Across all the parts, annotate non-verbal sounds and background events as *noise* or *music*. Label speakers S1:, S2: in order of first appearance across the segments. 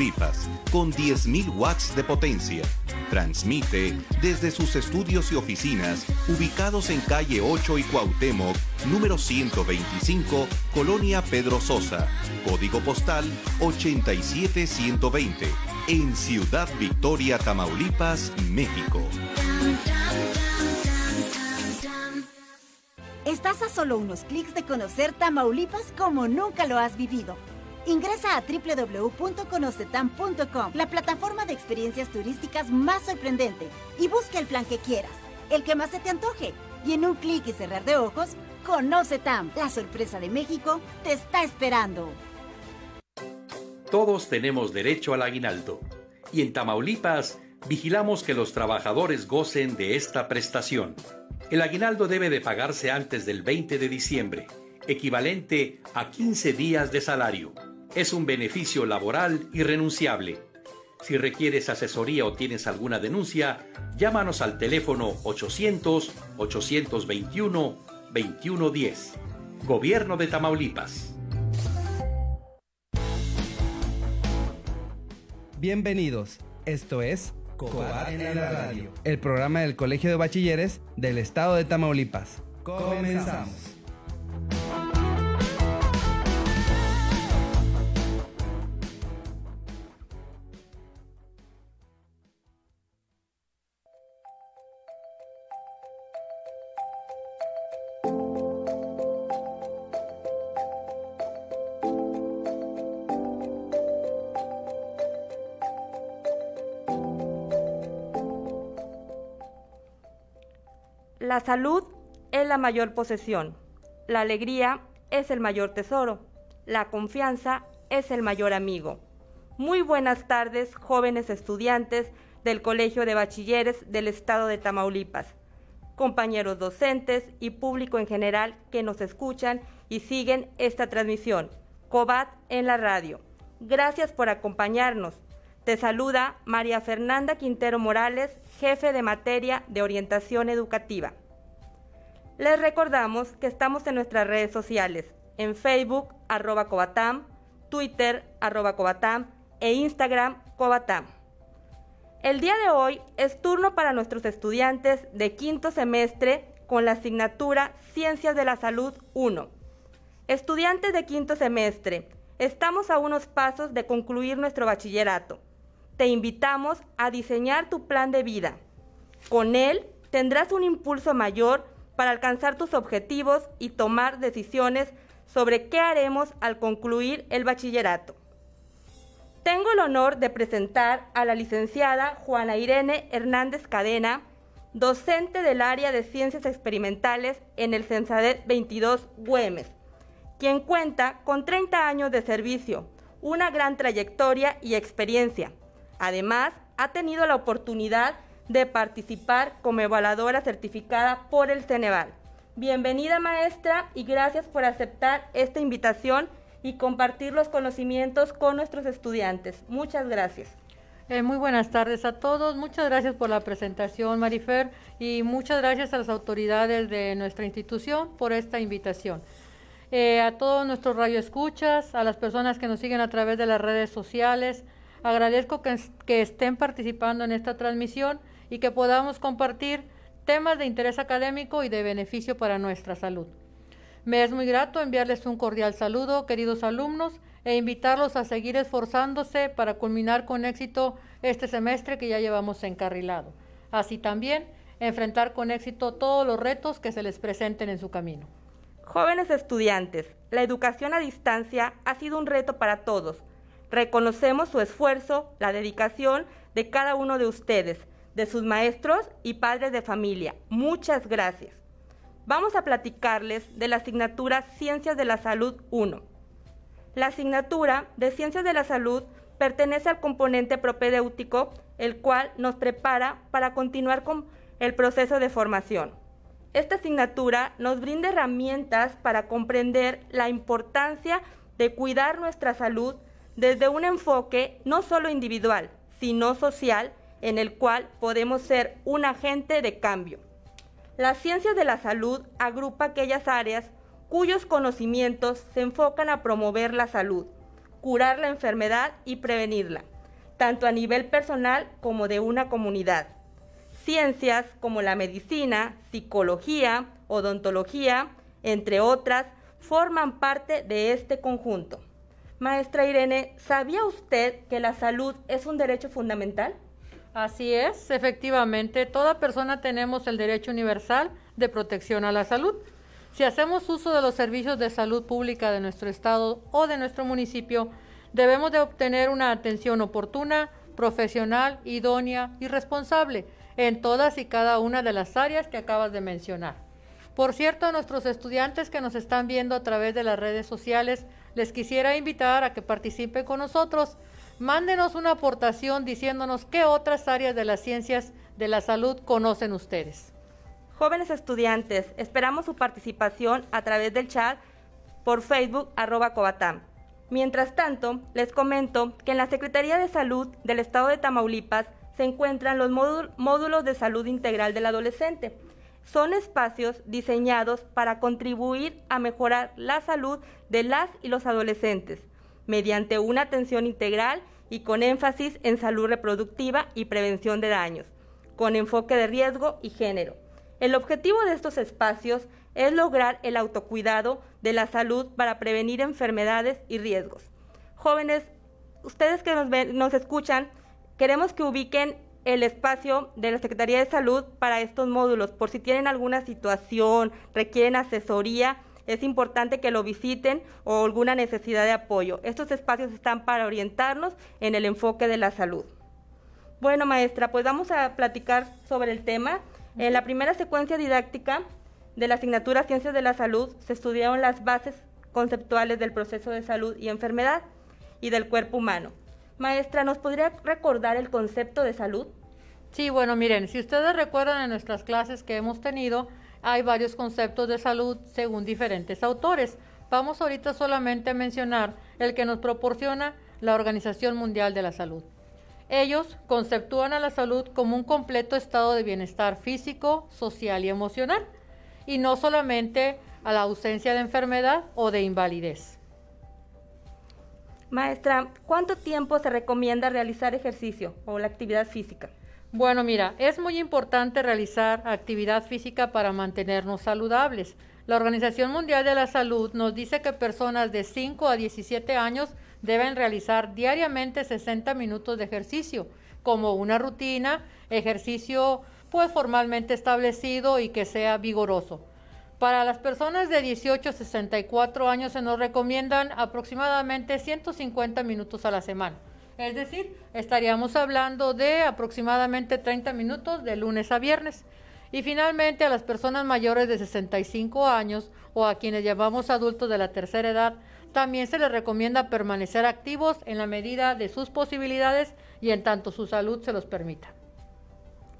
S1: Tamaulipas, con 10.000 watts de potencia. Transmite desde sus estudios y oficinas ubicados en calle 8 y Cuauhtémoc, número 125, Colonia Pedro Sosa, código postal 87120, en Ciudad Victoria, Tamaulipas, México.
S2: Estás a solo unos clics de conocer Tamaulipas como nunca lo has vivido. Ingresa a www.conocetam.com, la plataforma de experiencias turísticas más sorprendente, y busca el plan que quieras, el que más se te antoje. Y en un clic y cerrar de ojos, Conoce Tam, la sorpresa de México, te está esperando.
S3: Todos tenemos derecho al aguinaldo. Y en Tamaulipas, vigilamos que los trabajadores gocen de esta prestación. El aguinaldo debe de pagarse antes del 20 de diciembre, equivalente a 15 días de salario es un beneficio laboral irrenunciable. Si requieres asesoría o tienes alguna denuncia, llámanos al teléfono 800-821-2110. Gobierno de Tamaulipas.
S4: Bienvenidos, esto es Cobat en la radio, el programa del Colegio de Bachilleres del Estado de Tamaulipas. Comenzamos.
S5: La salud es la mayor posesión, la alegría es el mayor tesoro, la confianza es el mayor amigo. Muy buenas tardes, jóvenes estudiantes del Colegio de Bachilleres del Estado de Tamaulipas, compañeros docentes y público en general que nos escuchan y siguen esta transmisión. COBAT en la radio. Gracias por acompañarnos. Te saluda María Fernanda Quintero Morales, jefe de materia de orientación educativa. Les recordamos que estamos en nuestras redes sociales, en Facebook, arroba Cobatam, Twitter, arroba Cobatam e Instagram, Cobatam. El día de hoy es turno para nuestros estudiantes de quinto semestre con la asignatura Ciencias de la Salud 1. Estudiantes de quinto semestre, estamos a unos pasos de concluir nuestro bachillerato. Te invitamos a diseñar tu plan de vida. Con él tendrás un impulso mayor para alcanzar tus objetivos y tomar decisiones sobre qué haremos al concluir el bachillerato. Tengo el honor de presentar a la licenciada Juana Irene Hernández Cadena, docente del área de Ciencias Experimentales en el Censadet 22 Güemes, quien cuenta con 30 años de servicio, una gran trayectoria y experiencia. Además, ha tenido la oportunidad de participar como evaluadora certificada por el Ceneval. Bienvenida maestra y gracias por aceptar esta invitación y compartir los conocimientos con nuestros estudiantes. Muchas gracias.
S6: Eh, muy buenas tardes a todos. Muchas gracias por la presentación, Marifer, y muchas gracias a las autoridades de nuestra institución por esta invitación. Eh, a todos nuestros radioescuchas, a las personas que nos siguen a través de las redes sociales, agradezco que estén participando en esta transmisión y que podamos compartir temas de interés académico y de beneficio para nuestra salud. Me es muy grato enviarles un cordial saludo, queridos alumnos, e invitarlos a seguir esforzándose para culminar con éxito este semestre que ya llevamos encarrilado. Así también, enfrentar con éxito todos los retos que se les presenten en su camino.
S5: Jóvenes estudiantes, la educación a distancia ha sido un reto para todos. Reconocemos su esfuerzo, la dedicación de cada uno de ustedes de sus maestros y padres de familia. Muchas gracias. Vamos a platicarles de la asignatura Ciencias de la Salud 1. La asignatura de Ciencias de la Salud pertenece al componente propedéutico, el cual nos prepara para continuar con el proceso de formación. Esta asignatura nos brinda herramientas para comprender la importancia de cuidar nuestra salud desde un enfoque no solo individual, sino social en el cual podemos ser un agente de cambio. La ciencia de la salud agrupa aquellas áreas cuyos conocimientos se enfocan a promover la salud, curar la enfermedad y prevenirla, tanto a nivel personal como de una comunidad. Ciencias como la medicina, psicología, odontología, entre otras, forman parte de este conjunto. Maestra Irene, ¿sabía usted que la salud es un derecho fundamental?
S6: Así es, efectivamente, toda persona tenemos el derecho universal de protección a la salud. Si hacemos uso de los servicios de salud pública de nuestro estado o de nuestro municipio, debemos de obtener una atención oportuna, profesional, idónea y responsable en todas y cada una de las áreas que acabas de mencionar. Por cierto, a nuestros estudiantes que nos están viendo a través de las redes sociales, les quisiera invitar a que participen con nosotros. Mándenos una aportación diciéndonos qué otras áreas de las ciencias de la salud conocen ustedes.
S5: Jóvenes estudiantes, esperamos su participación a través del chat por Facebook arroba Cobatam. Mientras tanto, les comento que en la Secretaría de Salud del Estado de Tamaulipas se encuentran los módulos de salud integral del adolescente. Son espacios diseñados para contribuir a mejorar la salud de las y los adolescentes mediante una atención integral y con énfasis en salud reproductiva y prevención de daños, con enfoque de riesgo y género. El objetivo de estos espacios es lograr el autocuidado de la salud para prevenir enfermedades y riesgos. Jóvenes, ustedes que nos, escuchan, queremos que ubiquen el espacio de la Secretaría de Salud para estos módulos. Por si tienen alguna situación, requieren asesoría, es importante que lo visiten o alguna necesidad de apoyo. Estos espacios están para orientarnos en el enfoque de la salud. Bueno, maestra, pues vamos a platicar sobre el tema. En la primera secuencia didáctica de la asignatura Ciencias de la Salud se estudiaron las bases conceptuales del proceso de salud y enfermedad y del cuerpo humano. Maestra, ¿nos podría recordar el concepto de salud?
S6: Sí, bueno, miren, si ustedes recuerdan en nuestras clases que hemos tenido, hay varios conceptos de salud según diferentes autores. Vamos ahorita solamente a mencionar el que nos proporciona la Organización Mundial de la Salud. Ellos conceptúan a la salud como un completo estado de bienestar físico, social y emocional, y no solamente a la ausencia de enfermedad o de invalidez.
S5: Maestra, ¿cuánto tiempo se recomienda realizar ejercicio o la actividad física?
S6: Bueno, mira, es muy importante realizar actividad física para mantenernos saludables. La Organización Mundial de la Salud nos dice que personas de 5 a 17 años deben realizar diariamente 60 minutos de ejercicio, como una rutina, ejercicio pues formalmente establecido y que sea vigoroso. Para las personas de 18 a 64 años se nos recomiendan aproximadamente 150 minutos a la semana. Es decir, estaríamos hablando de aproximadamente 30 minutos de lunes a viernes. Y finalmente a las personas mayores de 65 años o a quienes llamamos adultos de la tercera edad, también se les recomienda permanecer activos en la medida de sus posibilidades y en tanto su salud se los permita.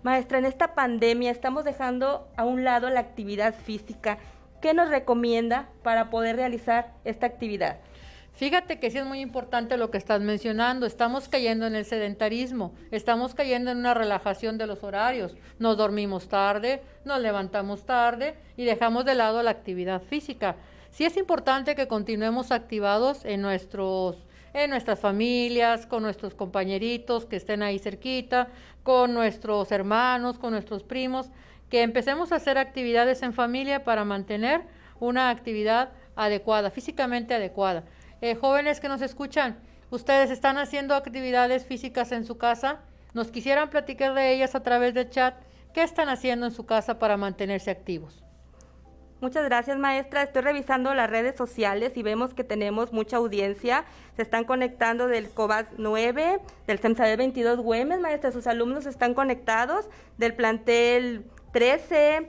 S5: Maestra, en esta pandemia estamos dejando a un lado la actividad física. ¿Qué nos recomienda para poder realizar esta actividad?
S6: Fíjate que sí es muy importante lo que estás mencionando. Estamos cayendo en el sedentarismo, estamos cayendo en una relajación de los horarios. Nos dormimos tarde, nos levantamos tarde y dejamos de lado la actividad física. Sí es importante que continuemos activados en nuestros en nuestras familias, con nuestros compañeritos que estén ahí cerquita, con nuestros hermanos, con nuestros primos, que empecemos a hacer actividades en familia para mantener una actividad adecuada, físicamente adecuada. Eh, jóvenes que nos escuchan, ustedes están haciendo actividades físicas en su casa, nos quisieran platicar de ellas a través del chat, ¿qué están haciendo en su casa para mantenerse activos?
S5: Muchas gracias, maestra. Estoy revisando las redes sociales y vemos que tenemos mucha audiencia. Se están conectando del COBAS 9, del CEMSAD 22 Güemes, maestra. Sus alumnos están conectados del plantel 13.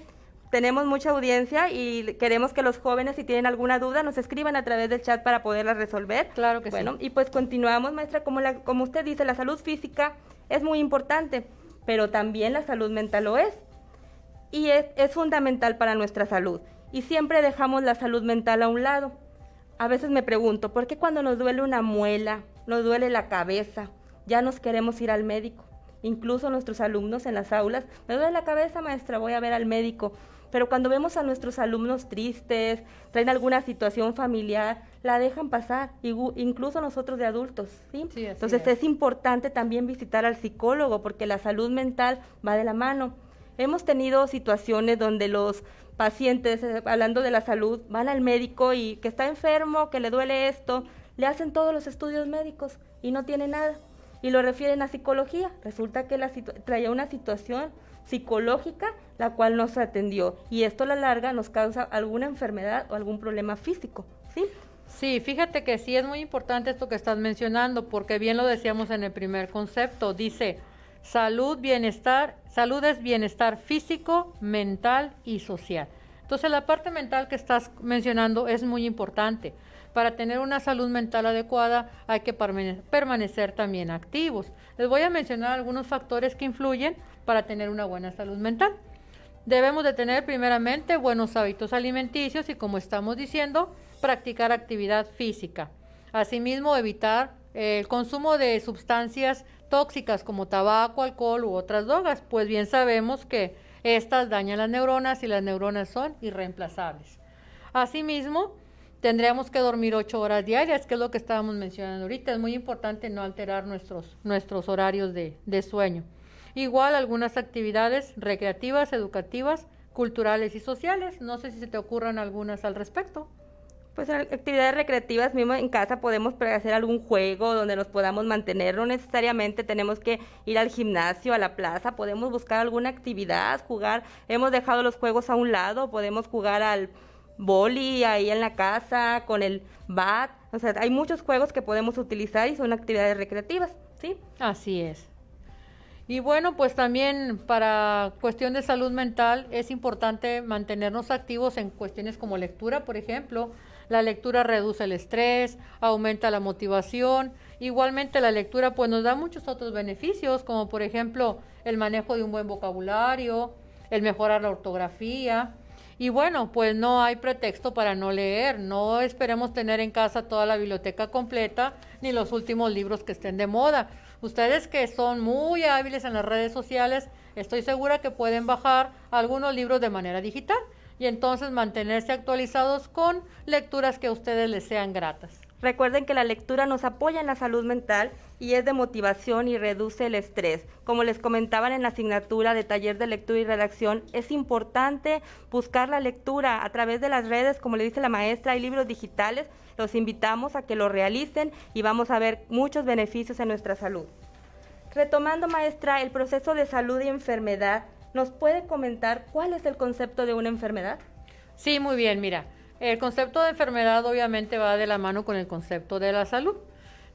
S5: Tenemos mucha audiencia y queremos que los jóvenes, si tienen alguna duda, nos escriban a través del chat para poderla resolver.
S6: Claro que
S5: bueno, y pues continuamos, maestra. Como, la, como usted dice, la salud física es muy importante, pero también la salud mental lo es. Y es, es fundamental para nuestra salud y siempre dejamos la salud mental a un lado. A veces me pregunto, ¿por qué cuando nos duele una muela, nos duele la cabeza, ya nos queremos ir al médico? Incluso nuestros alumnos en las aulas, me duele la cabeza, maestra, voy a ver al médico. Pero cuando vemos a nuestros alumnos tristes, traen alguna situación familiar, la dejan pasar, incluso nosotros de adultos, ¿sí? Entonces es. es importante también visitar al psicólogo porque la salud mental va de la mano. Hemos tenido situaciones donde los pacientes, eh, hablando de la salud, van al médico y que está enfermo, que le duele esto, le hacen todos los estudios médicos y no tiene nada. Y lo refieren a psicología. Resulta que la traía una situación psicológica la cual no se atendió. Y esto a la larga nos causa alguna enfermedad o algún problema físico. ¿sí?
S6: Sí, fíjate que sí es muy importante esto que estás mencionando, porque bien lo decíamos en el primer concepto. Dice, salud, bienestar, salud es bienestar físico, mental y social. Entonces la parte mental que estás mencionando es muy importante. Para tener una salud mental adecuada hay que permanecer también activos. Les voy a mencionar algunos factores que influyen para tener una buena salud mental. Debemos de tener primeramente buenos hábitos alimenticios y como estamos diciendo, practicar actividad física. Asimismo, evitar el consumo de sustancias tóxicas como tabaco, alcohol u otras drogas, pues bien sabemos que estas dañan las neuronas y las neuronas son irreemplazables. Asimismo, tendríamos que dormir ocho horas diarias, que es lo que estábamos mencionando ahorita. Es muy importante no alterar nuestros, nuestros horarios de, de sueño. Igual algunas actividades recreativas, educativas, culturales y sociales. No sé si se te ocurran algunas al respecto.
S5: Pues actividades recreativas, mismo en casa podemos hacer algún juego donde nos podamos mantener, no necesariamente tenemos que ir al gimnasio, a la plaza, podemos buscar alguna actividad, jugar, hemos dejado los juegos a un lado, podemos jugar al boli ahí en la casa, con el bat, o sea, hay muchos juegos que podemos utilizar y son actividades recreativas, ¿sí?
S6: Así es. Y bueno, pues también para cuestión de salud mental es importante mantenernos activos en cuestiones como lectura, por ejemplo, la lectura reduce el estrés, aumenta la motivación. Igualmente la lectura pues nos da muchos otros beneficios, como por ejemplo el manejo de un buen vocabulario, el mejorar la ortografía. Y bueno, pues no hay pretexto para no leer. No esperemos tener en casa toda la biblioteca completa ni los últimos libros que estén de moda. Ustedes que son muy hábiles en las redes sociales, estoy segura que pueden bajar algunos libros de manera digital y entonces mantenerse actualizados con lecturas que a ustedes les sean gratas.
S5: Recuerden que la lectura nos apoya en la salud mental y es de motivación y reduce el estrés. Como les comentaban en la asignatura de taller de lectura y redacción, es importante buscar la lectura a través de las redes, como le dice la maestra, hay libros digitales, los invitamos a que lo realicen y vamos a ver muchos beneficios en nuestra salud. Retomando, maestra, el proceso de salud y enfermedad ¿Nos puede comentar cuál es el concepto de una enfermedad?
S6: Sí, muy bien, mira. El concepto de enfermedad obviamente va de la mano con el concepto de la salud.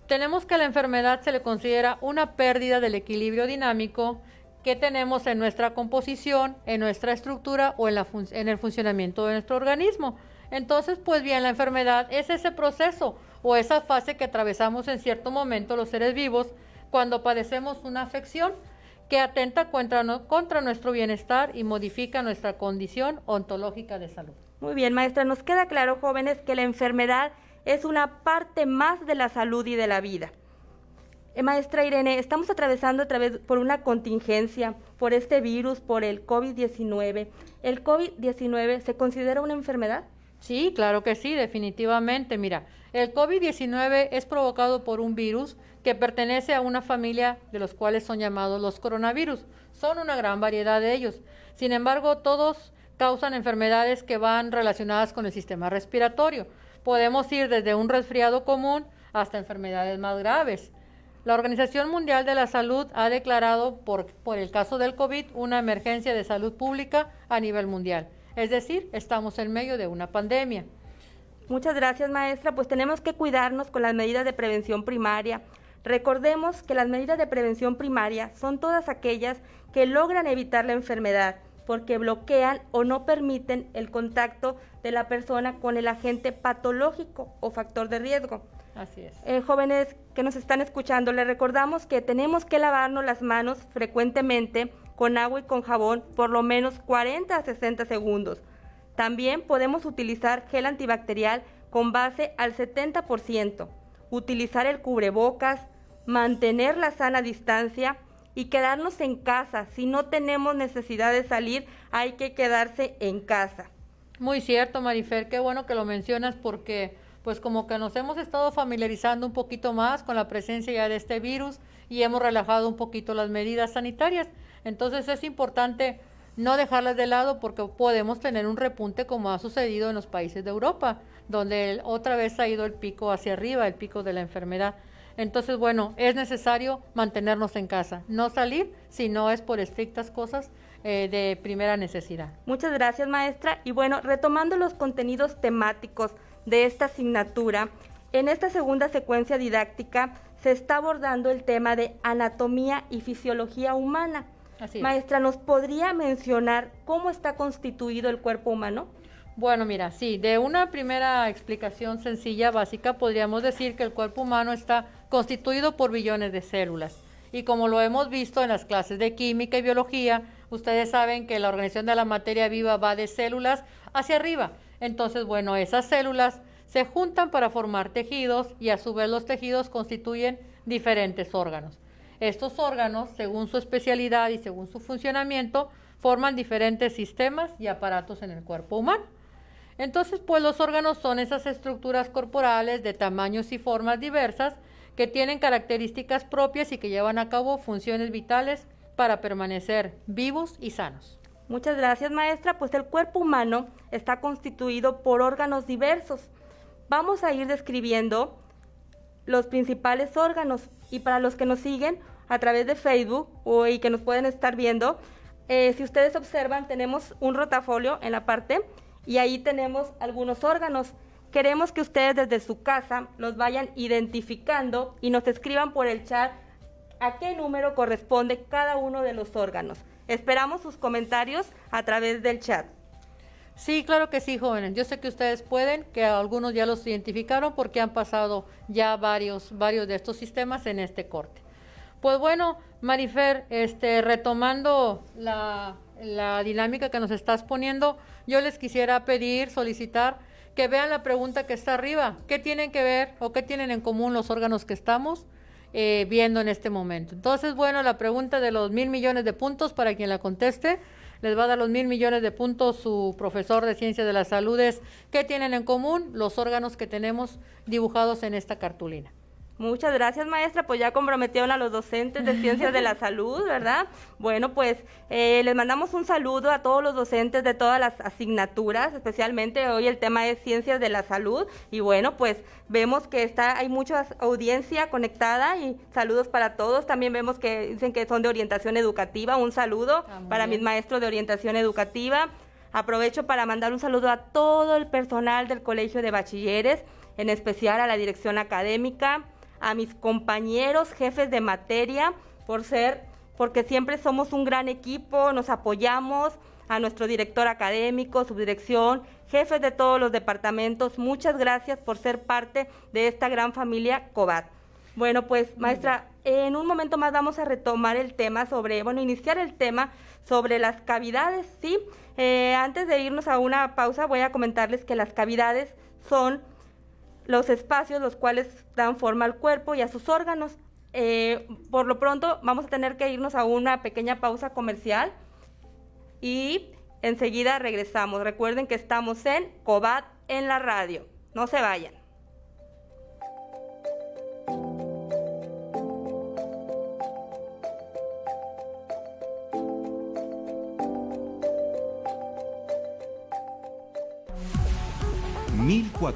S6: Tenemos que la enfermedad se le considera una pérdida del equilibrio dinámico que tenemos en nuestra composición, en nuestra estructura o en, el funcionamiento de nuestro organismo. Entonces, pues bien, la enfermedad es ese proceso o esa fase que atravesamos en cierto momento los seres vivos cuando padecemos una afección que atenta contra nuestro bienestar y modifica nuestra condición ontológica de salud.
S5: Muy bien, maestra, nos queda claro, jóvenes, que la enfermedad es una parte más de la salud y de la vida. Eh, maestra Irene, estamos atravesando a través por una contingencia, por este virus, por el COVID-19. ¿El COVID-19 se considera una enfermedad?
S6: Sí, claro que sí, definitivamente. Mira, el COVID-19 es provocado por un virus que pertenece a una familia de los cuales son llamados los coronavirus. Son una gran variedad de ellos. Sin embargo, todos causan enfermedades que van relacionadas con el sistema respiratorio. Podemos ir desde un resfriado común hasta enfermedades más graves. La Organización Mundial de la Salud ha declarado por, por el caso del COVID una emergencia de salud pública a nivel mundial. Es decir, estamos en medio de una pandemia.
S5: Muchas gracias, maestra. Pues tenemos que cuidarnos con las medidas de prevención primaria. Recordemos que las medidas de prevención primaria son todas aquellas que logran evitar la enfermedad porque bloquean o no permiten el contacto de la persona con el agente patológico o factor de riesgo.
S6: Así es.
S5: Eh, jóvenes que nos están escuchando, les recordamos que tenemos que lavarnos las manos frecuentemente con agua y con jabón por lo menos 40 a 60 segundos. También podemos utilizar gel antibacterial con base al 70%, utilizar el cubrebocas, mantener la sana distancia y quedarnos en casa. Si no tenemos necesidad de salir, hay que quedarse en casa.
S6: Muy cierto, Marifer, qué bueno que lo mencionas porque pues como que nos hemos estado familiarizando un poquito más con la presencia ya de este virus y hemos relajado un poquito las medidas sanitarias. Entonces es importante no dejarlas de lado porque podemos tener un repunte como ha sucedido en los países de Europa, donde otra vez ha ido el pico hacia arriba, el pico de la enfermedad. Entonces, bueno, es necesario mantenernos en casa, no salir si no es por estrictas cosas eh, de primera necesidad.
S5: Muchas gracias, maestra. Y bueno, retomando los contenidos temáticos de esta asignatura, en esta segunda secuencia didáctica se está abordando el tema de anatomía y fisiología humana. Maestra, ¿nos podría mencionar cómo está constituido el cuerpo humano?
S6: Bueno, mira, sí, de una primera explicación sencilla, básica, podríamos decir que el cuerpo humano está constituido por billones de células. Y como lo hemos visto en las clases de química y biología, ustedes saben que la organización de la materia viva va de células hacia arriba. Entonces, bueno, esas células se juntan para formar tejidos y a su vez los tejidos constituyen diferentes órganos. Estos órganos, según su especialidad y según su funcionamiento, forman diferentes sistemas y aparatos en el cuerpo humano. Entonces, pues los órganos son esas estructuras corporales de tamaños y formas diversas que tienen características propias y que llevan a cabo funciones vitales para permanecer vivos y sanos.
S5: Muchas gracias, maestra. Pues el cuerpo humano está constituido por órganos diversos. Vamos a ir describiendo los principales órganos y para los que nos siguen a través de Facebook o, y que nos pueden estar viendo, eh, si ustedes observan, tenemos un rotafolio en la parte y ahí tenemos algunos órganos. Queremos que ustedes desde su casa los vayan identificando y nos escriban por el chat a qué número corresponde cada uno de los órganos. Esperamos sus comentarios a través del chat.
S6: Sí, claro que sí, jóvenes. Yo sé que ustedes pueden, que algunos ya los identificaron porque han pasado ya varios, varios de estos sistemas en este corte. Pues bueno, Marifer, este, retomando la, la dinámica que nos estás poniendo, yo les quisiera pedir, solicitar que vean la pregunta que está arriba. ¿Qué tienen que ver o qué tienen en común los órganos que estamos? Eh, viendo en este momento. Entonces, bueno, la pregunta de los mil millones de puntos, para quien la conteste, les va a dar los mil millones de puntos su profesor de ciencias de la salud es, ¿qué tienen en común los órganos que tenemos dibujados en esta cartulina?
S5: Muchas gracias, maestra. Pues ya comprometieron a los docentes de Ciencias de la *laughs* Salud, ¿verdad? Bueno, pues eh, les mandamos un saludo a todos los docentes de todas las asignaturas, especialmente hoy el tema es Ciencias de la Salud. Y bueno, pues vemos que está, hay mucha audiencia conectada y saludos para todos. También vemos que dicen que son de orientación educativa. Un saludo ah, para mis maestros de orientación educativa. Aprovecho para mandar un saludo a todo el personal del Colegio de Bachilleres, en especial a la dirección académica a mis compañeros, jefes de materia, por ser, porque siempre somos un gran equipo, nos apoyamos, a nuestro director académico, subdirección, jefes de todos los departamentos, muchas gracias por ser parte de esta gran familia COBAT. Bueno, pues maestra, en un momento más vamos a retomar el tema sobre, bueno, iniciar el tema sobre las cavidades, ¿sí? Eh, antes de irnos a una pausa, voy a comentarles que las cavidades son los espacios los cuales dan forma al cuerpo y a sus órganos. Eh, por lo pronto vamos a tener que irnos a una pequeña pausa comercial y enseguida regresamos. Recuerden que estamos en Cobat en la radio. No se vayan.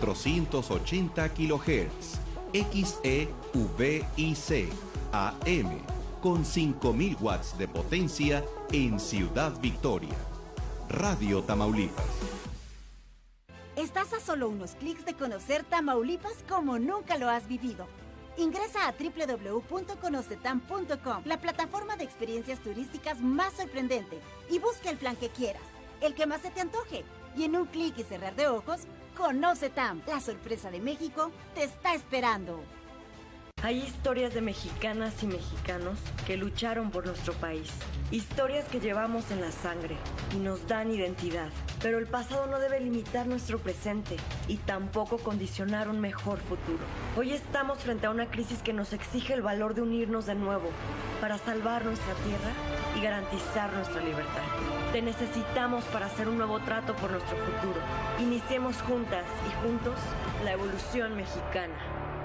S1: 1480 kHz, XEVIC, AM, con 5000 watts de potencia en Ciudad Victoria. Radio Tamaulipas.
S2: Estás a solo unos clics de conocer Tamaulipas como nunca lo has vivido. Ingresa a www.conocetam.com, la plataforma de experiencias turísticas más sorprendente, y busca el plan que quieras, el que más se te antoje, y en un clic y cerrar de ojos Conoce TAM, la sorpresa de México te está esperando.
S7: Hay historias de mexicanas y mexicanos que lucharon por nuestro país. Historias que llevamos en la sangre y nos dan identidad. Pero el pasado no debe limitar nuestro presente y tampoco condicionar un mejor futuro. Hoy estamos frente a una crisis que nos exige el valor de unirnos de nuevo para salvar nuestra tierra y garantizar nuestra libertad. Te necesitamos para hacer un nuevo trato por nuestro futuro. Iniciemos juntas y juntos la evolución mexicana.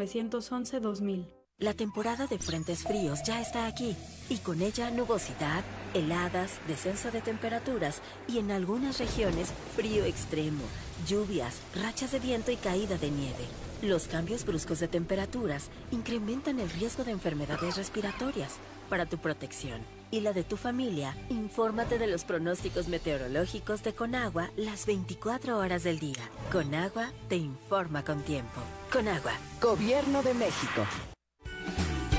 S8: 800-911-2000.
S9: La temporada de frentes fríos ya está aquí y con ella nubosidad, heladas, descenso de temperaturas y en algunas regiones frío extremo, lluvias, rachas de viento y caída de nieve. Los cambios bruscos de temperaturas incrementan el riesgo de enfermedades respiratorias. Para tu protección y la de tu familia, infórmate de los pronósticos meteorológicos de Conagua las 24 horas del día. Conagua te informa con tiempo. Conagua, Gobierno de México.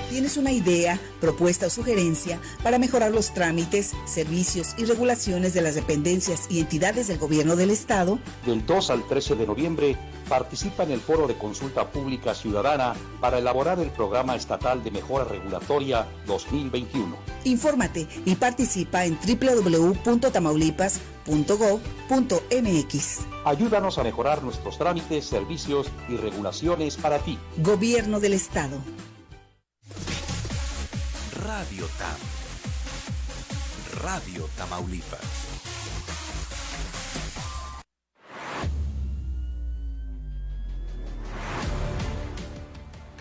S10: ¿Tienes una idea, propuesta o sugerencia para mejorar los trámites, servicios y regulaciones de las dependencias y entidades del gobierno del Estado?
S3: Del 2 al 13 de noviembre participa en el foro de consulta pública ciudadana para elaborar el programa estatal de mejora regulatoria 2021.
S10: Infórmate y participa en www.tamaulipas.gov.mx.
S3: Ayúdanos a mejorar nuestros trámites, servicios y regulaciones para ti.
S10: Gobierno del Estado.
S1: Radio TAM. Radio Tamaulipas.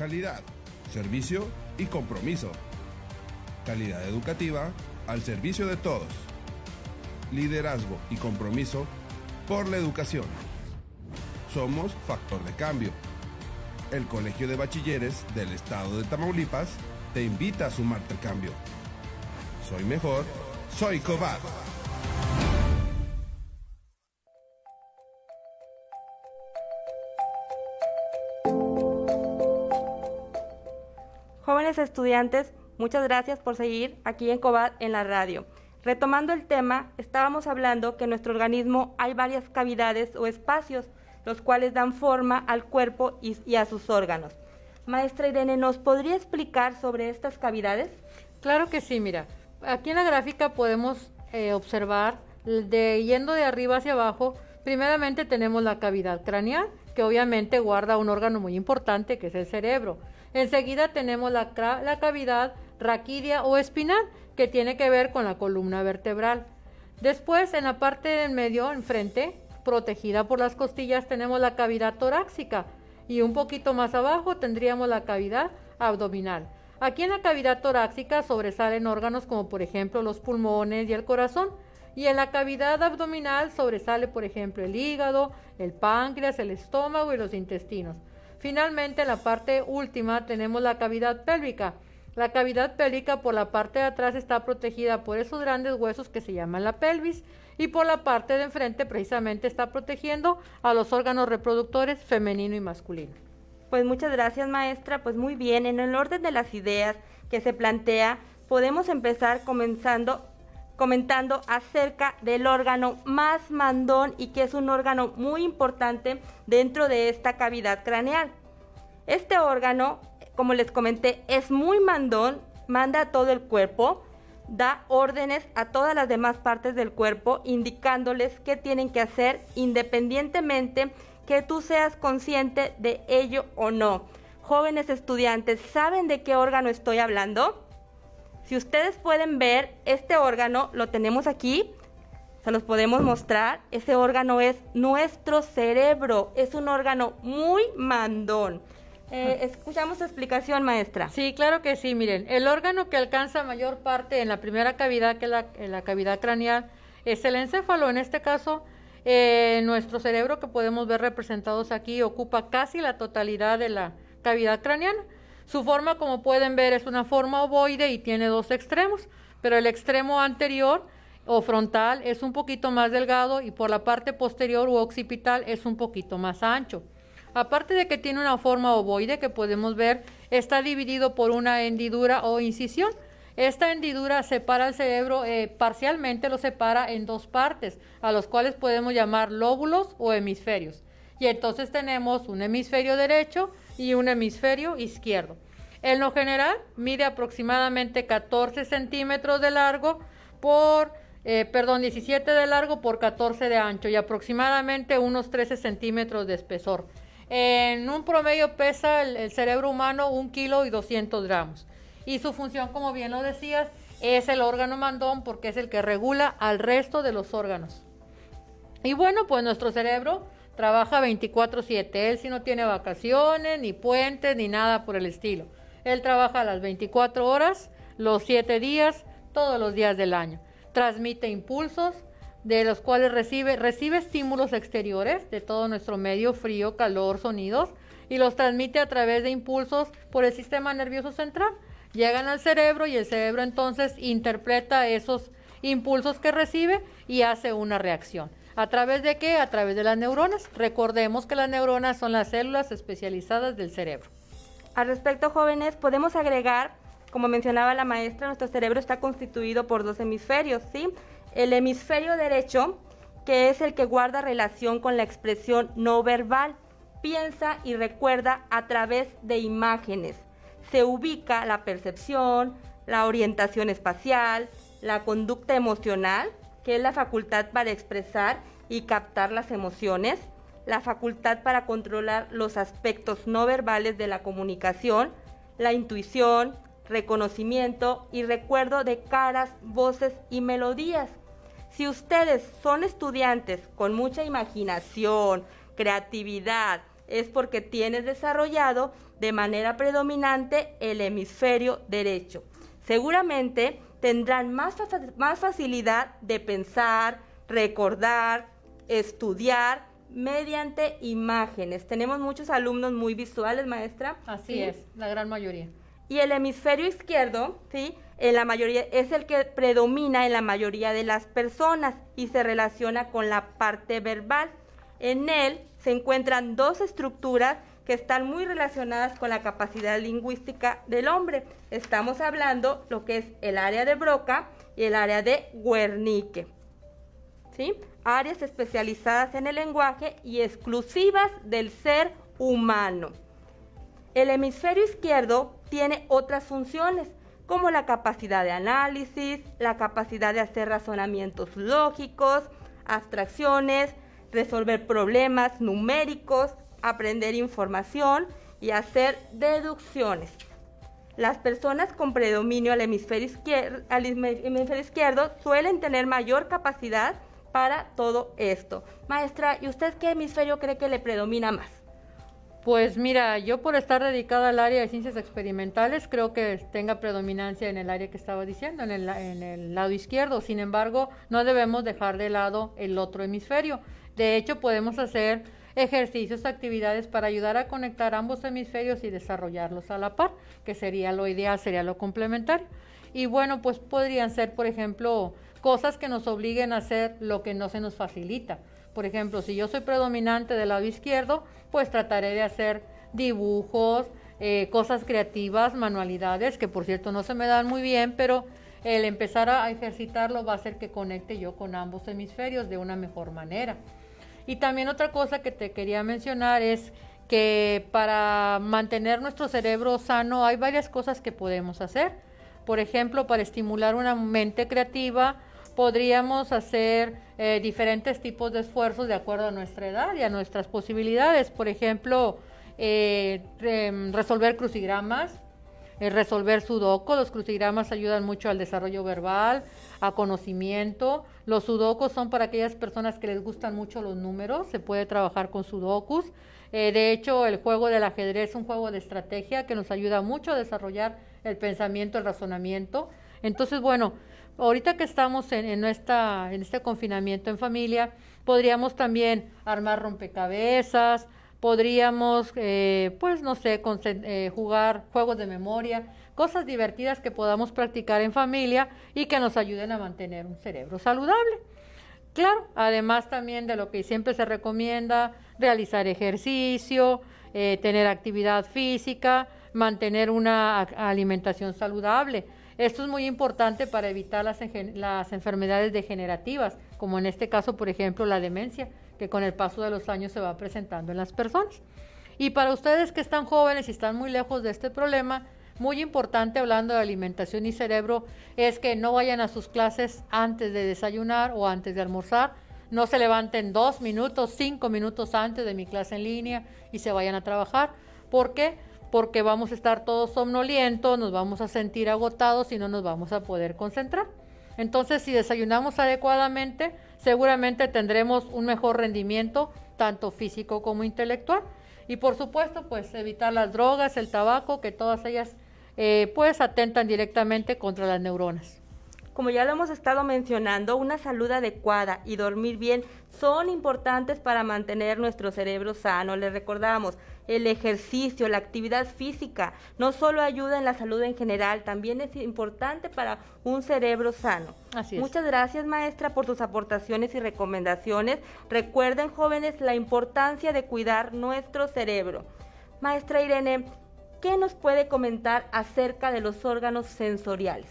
S4: Calidad, servicio y compromiso. Calidad educativa al servicio de todos. Liderazgo y compromiso por la educación. Somos Factor de Cambio. El Colegio de Bachilleres del Estado de Tamaulipas te invita a sumarte al cambio. Soy mejor, soy Cobar.
S5: Estudiantes, muchas gracias por seguir aquí en COBAT en la radio. Retomando el tema, estábamos hablando que en nuestro organismo hay varias cavidades o espacios, los cuales dan forma al cuerpo y, a sus órganos. Maestra Irene, ¿nos podría explicar sobre estas cavidades?
S6: Claro que sí, mira. Aquí en la gráfica podemos eh, observar, yendo de arriba hacia abajo, primeramente tenemos la cavidad craneal, que obviamente guarda un órgano muy importante, que es el cerebro. Enseguida tenemos la, cavidad raquídea o espinal, que tiene que ver con la columna vertebral. Después, en la parte del medio, enfrente, protegida por las costillas, tenemos la cavidad torácica, y un poquito más abajo tendríamos la cavidad abdominal. Aquí en la cavidad torácica sobresalen órganos como por ejemplo los pulmones y el corazón. Y en la cavidad abdominal sobresale por ejemplo el hígado, el páncreas, el estómago y los intestinos. Finalmente en la parte última tenemos la cavidad pélvica. La cavidad pélvica por la parte de atrás está protegida por esos grandes huesos que se llaman la pelvis y por la parte de enfrente precisamente está protegiendo a los órganos reproductores femenino y masculino.
S5: Pues muchas gracias maestra, pues muy bien, en el orden de las ideas que se plantea, podemos empezar comenzando comentando acerca del órgano más mandón y que es un órgano muy importante dentro de esta cavidad craneal. Este órgano, como les comenté, es muy mandón, manda a todo el cuerpo, da órdenes a todas las demás partes del cuerpo, indicándoles qué tienen que hacer independientemente que tú seas consciente de ello o no. Jóvenes estudiantes, ¿saben de qué órgano estoy hablando? Si ustedes pueden ver, este órgano lo tenemos aquí, se los podemos mostrar. Ese órgano es nuestro cerebro, es un órgano muy mandón. Eh, escuchamos su explicación, maestra.
S6: Sí, claro que sí. Miren, el órgano que alcanza mayor parte en la primera cavidad, que es la, la cavidad craneal, es el encéfalo. En este caso, eh, nuestro cerebro, que podemos ver representados aquí, ocupa casi la totalidad de la cavidad craneana. Su forma, como pueden ver, es una forma ovoide y tiene dos extremos, pero el extremo anterior o frontal es un poquito más delgado y por la parte posterior u occipital es un poquito más ancho. Aparte de que tiene una forma ovoide que podemos ver, está dividido por una hendidura o incisión. Esta hendidura separa el cerebro, eh, parcialmente lo separa en dos partes, a los cuales podemos llamar lóbulos o hemisferios. Y entonces tenemos un hemisferio derecho y un hemisferio izquierdo. En lo general, mide aproximadamente 14 centímetros de largo por, eh, perdón, 17 de largo por 14 de ancho y aproximadamente unos 13 centímetros de espesor. En un promedio pesa el, cerebro humano un kilo y 200 gramos. Y su función, como bien lo decías, es el órgano mandón porque es el que regula al resto de los órganos. Y bueno, pues nuestro cerebro trabaja 24/7. Él si no tiene vacaciones, ni puentes, ni nada por el estilo. Él trabaja las 24 horas, los 7 días, todos los días del año. Transmite impulsos, de los cuales recibe, recibe estímulos exteriores de todo nuestro medio, frío, calor, sonidos, y los transmite a través de impulsos por el sistema nervioso central. Llegan al cerebro y el cerebro entonces interpreta esos impulsos que recibe y hace una reacción. ¿A través de qué? A través de las neuronas. Recordemos que las neuronas son las células especializadas del cerebro.
S5: Al respecto, jóvenes, podemos agregar, como mencionaba la maestra, nuestro cerebro está constituido por dos hemisferios, ¿sí? El hemisferio derecho, que es el que guarda relación con la expresión no verbal, piensa y recuerda a través de imágenes. Se ubica la percepción, la orientación espacial, la conducta emocional, que es la facultad para expresar y captar las emociones, la facultad para controlar los aspectos no verbales de la comunicación, la intuición, reconocimiento y recuerdo de caras, voces y melodías. Si ustedes son estudiantes con mucha imaginación, creatividad, es porque tienes desarrollado de manera predominante el hemisferio derecho. Seguramente tendrán más, más facilidad de pensar, recordar, estudiar mediante imágenes. Tenemos muchos alumnos muy visuales, maestra.
S6: Así es, la gran mayoría.
S5: Y el hemisferio izquierdo, ¿sí? En la mayoría, es el que predomina en la mayoría de las personas y se relaciona con la parte verbal. En él se encuentran dos estructuras que están muy relacionadas con la capacidad lingüística del hombre. Estamos hablando lo que es el área de Broca y el área de Wernicke. ¿Sí? Áreas especializadas en el lenguaje y exclusivas del ser humano. El hemisferio izquierdo tiene otras funciones, como la capacidad de análisis, la capacidad de hacer razonamientos lógicos, abstracciones, resolver problemas numéricos, aprender información y hacer deducciones. Las personas con predominio al hemisferio, izquierdo, al hemisferio izquierdo suelen tener mayor capacidad para todo esto. Maestra, ¿y usted qué hemisferio cree que le predomina más?
S6: Pues mira, yo por estar dedicada al área de ciencias experimentales creo que tenga predominancia en el área que estaba diciendo, en el, en el, lado izquierdo. Sin embargo, no debemos dejar de lado el otro hemisferio. De hecho, podemos hacer ejercicios, actividades para ayudar a conectar ambos hemisferios y desarrollarlos a la par, que sería lo ideal, sería lo complementario. Y bueno, pues podrían ser, por ejemplo, cosas que nos obliguen a hacer lo que no se nos facilita. Por ejemplo, si yo soy predominante del lado izquierdo, pues trataré de hacer dibujos, eh, cosas creativas, manualidades, que por cierto no se me dan muy bien, pero el empezar a ejercitarlo va a hacer que conecte yo con ambos hemisferios de una mejor manera. Y también otra cosa que te quería mencionar es que para mantener nuestro cerebro sano hay varias cosas que podemos hacer. Por ejemplo, para estimular una mente creativa, podríamos hacer eh, diferentes tipos de esfuerzos de acuerdo a nuestra edad y a nuestras posibilidades. Por ejemplo, eh, resolver crucigramas, eh, resolver sudoku. Los crucigramas ayudan mucho al desarrollo verbal, a conocimiento. Los sudokus son para aquellas personas que les gustan mucho los números. Se puede trabajar con sudokus. de hecho, el juego del ajedrez es un juego de estrategia que nos ayuda mucho a desarrollar el pensamiento, el razonamiento. Entonces, bueno, ahorita que estamos en, en, en este confinamiento en familia, podríamos también armar rompecabezas, podríamos, eh, pues no sé, eh, jugar juegos de memoria, cosas divertidas que podamos practicar en familia y que nos ayuden a mantener un cerebro saludable. Claro, además también de lo que siempre se recomienda, realizar ejercicio, eh, tener actividad física, mantener una alimentación saludable. Esto es muy importante para evitar las, las enfermedades degenerativas, como en este caso, por ejemplo, la demencia, que con el paso de los años se va presentando en las personas. Y para ustedes que están jóvenes y están muy lejos de este problema, muy importante hablando de alimentación y cerebro es que no vayan a sus clases antes de desayunar o antes de almorzar. No se levanten dos minutos, cinco minutos antes de mi clase en línea y se vayan a trabajar. ¿Por qué? Porque vamos a estar todos somnolientos, nos vamos a sentir agotados y no nos vamos a poder concentrar. Entonces, si desayunamos adecuadamente, seguramente tendremos un mejor rendimiento, tanto físico como intelectual. Y por supuesto, pues evitar las drogas, el tabaco, que todas ellas eh, pues atentan directamente contra las neuronas.
S5: Como ya lo hemos estado mencionando, una salud adecuada y dormir bien son importantes para mantener nuestro cerebro sano. Les recordamos, el ejercicio, la actividad física, no solo ayuda en la salud en general, también es importante para un cerebro sano.
S6: Así es.
S5: Muchas gracias, maestra, por sus aportaciones y recomendaciones. Recuerden, jóvenes, la importancia de cuidar nuestro cerebro. Maestra Irene, ¿qué nos puede comentar acerca de los órganos sensoriales?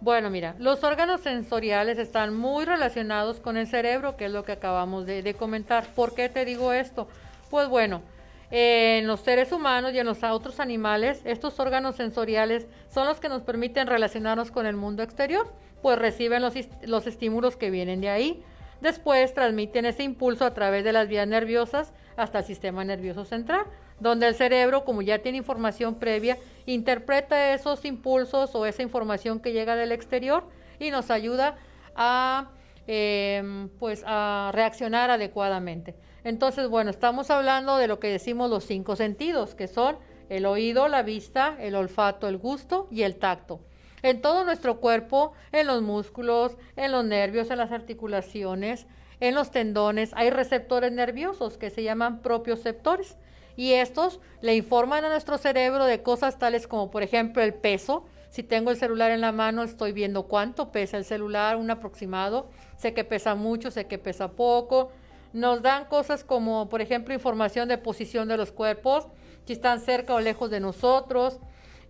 S6: Bueno, mira, los órganos sensoriales están muy relacionados con el cerebro, que es lo que acabamos de, de comentar. ¿Por qué te digo esto? Pues bueno, en los seres humanos y en los otros animales, estos órganos sensoriales son los que nos permiten relacionarnos con el mundo exterior, pues reciben los, los estímulos que vienen de ahí. Después transmiten ese impulso a través de las vías nerviosas hasta el sistema nervioso central, donde el cerebro, como ya tiene información previa, interpreta esos impulsos o esa información que llega del exterior y nos ayuda a, em, pues a reaccionar adecuadamente. Entonces, bueno, estamos hablando de lo que decimos los cinco sentidos, que son el oído, la vista, el olfato, el gusto y el tacto. En todo nuestro cuerpo, en los músculos, en los nervios, en las articulaciones, en los tendones, hay receptores nerviosos que se llaman propioceptores. Y estos le informan a nuestro cerebro de cosas tales como, por ejemplo, el peso. Si tengo el celular en la mano, estoy viendo cuánto pesa el celular, un aproximado. Sé que pesa mucho, sé que pesa poco nos dan cosas como, por ejemplo, información de posición de los cuerpos, si están cerca o lejos de nosotros.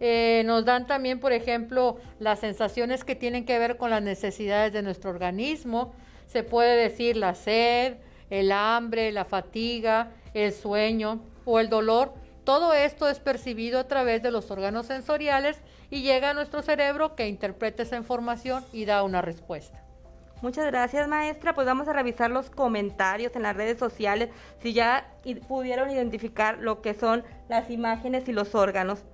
S6: Eh, nos dan también, por ejemplo, las sensaciones que tienen que ver con las necesidades de nuestro organismo. Se puede decir la sed, el hambre, la fatiga, el sueño o el dolor. Todo esto es percibido a través de los órganos sensoriales y llega a nuestro cerebro que interpreta esa información y da una respuesta.
S5: Muchas gracias, maestra. Pues vamos a revisar los comentarios en las redes sociales, si ya pudieron identificar lo que son las imágenes y los órganos.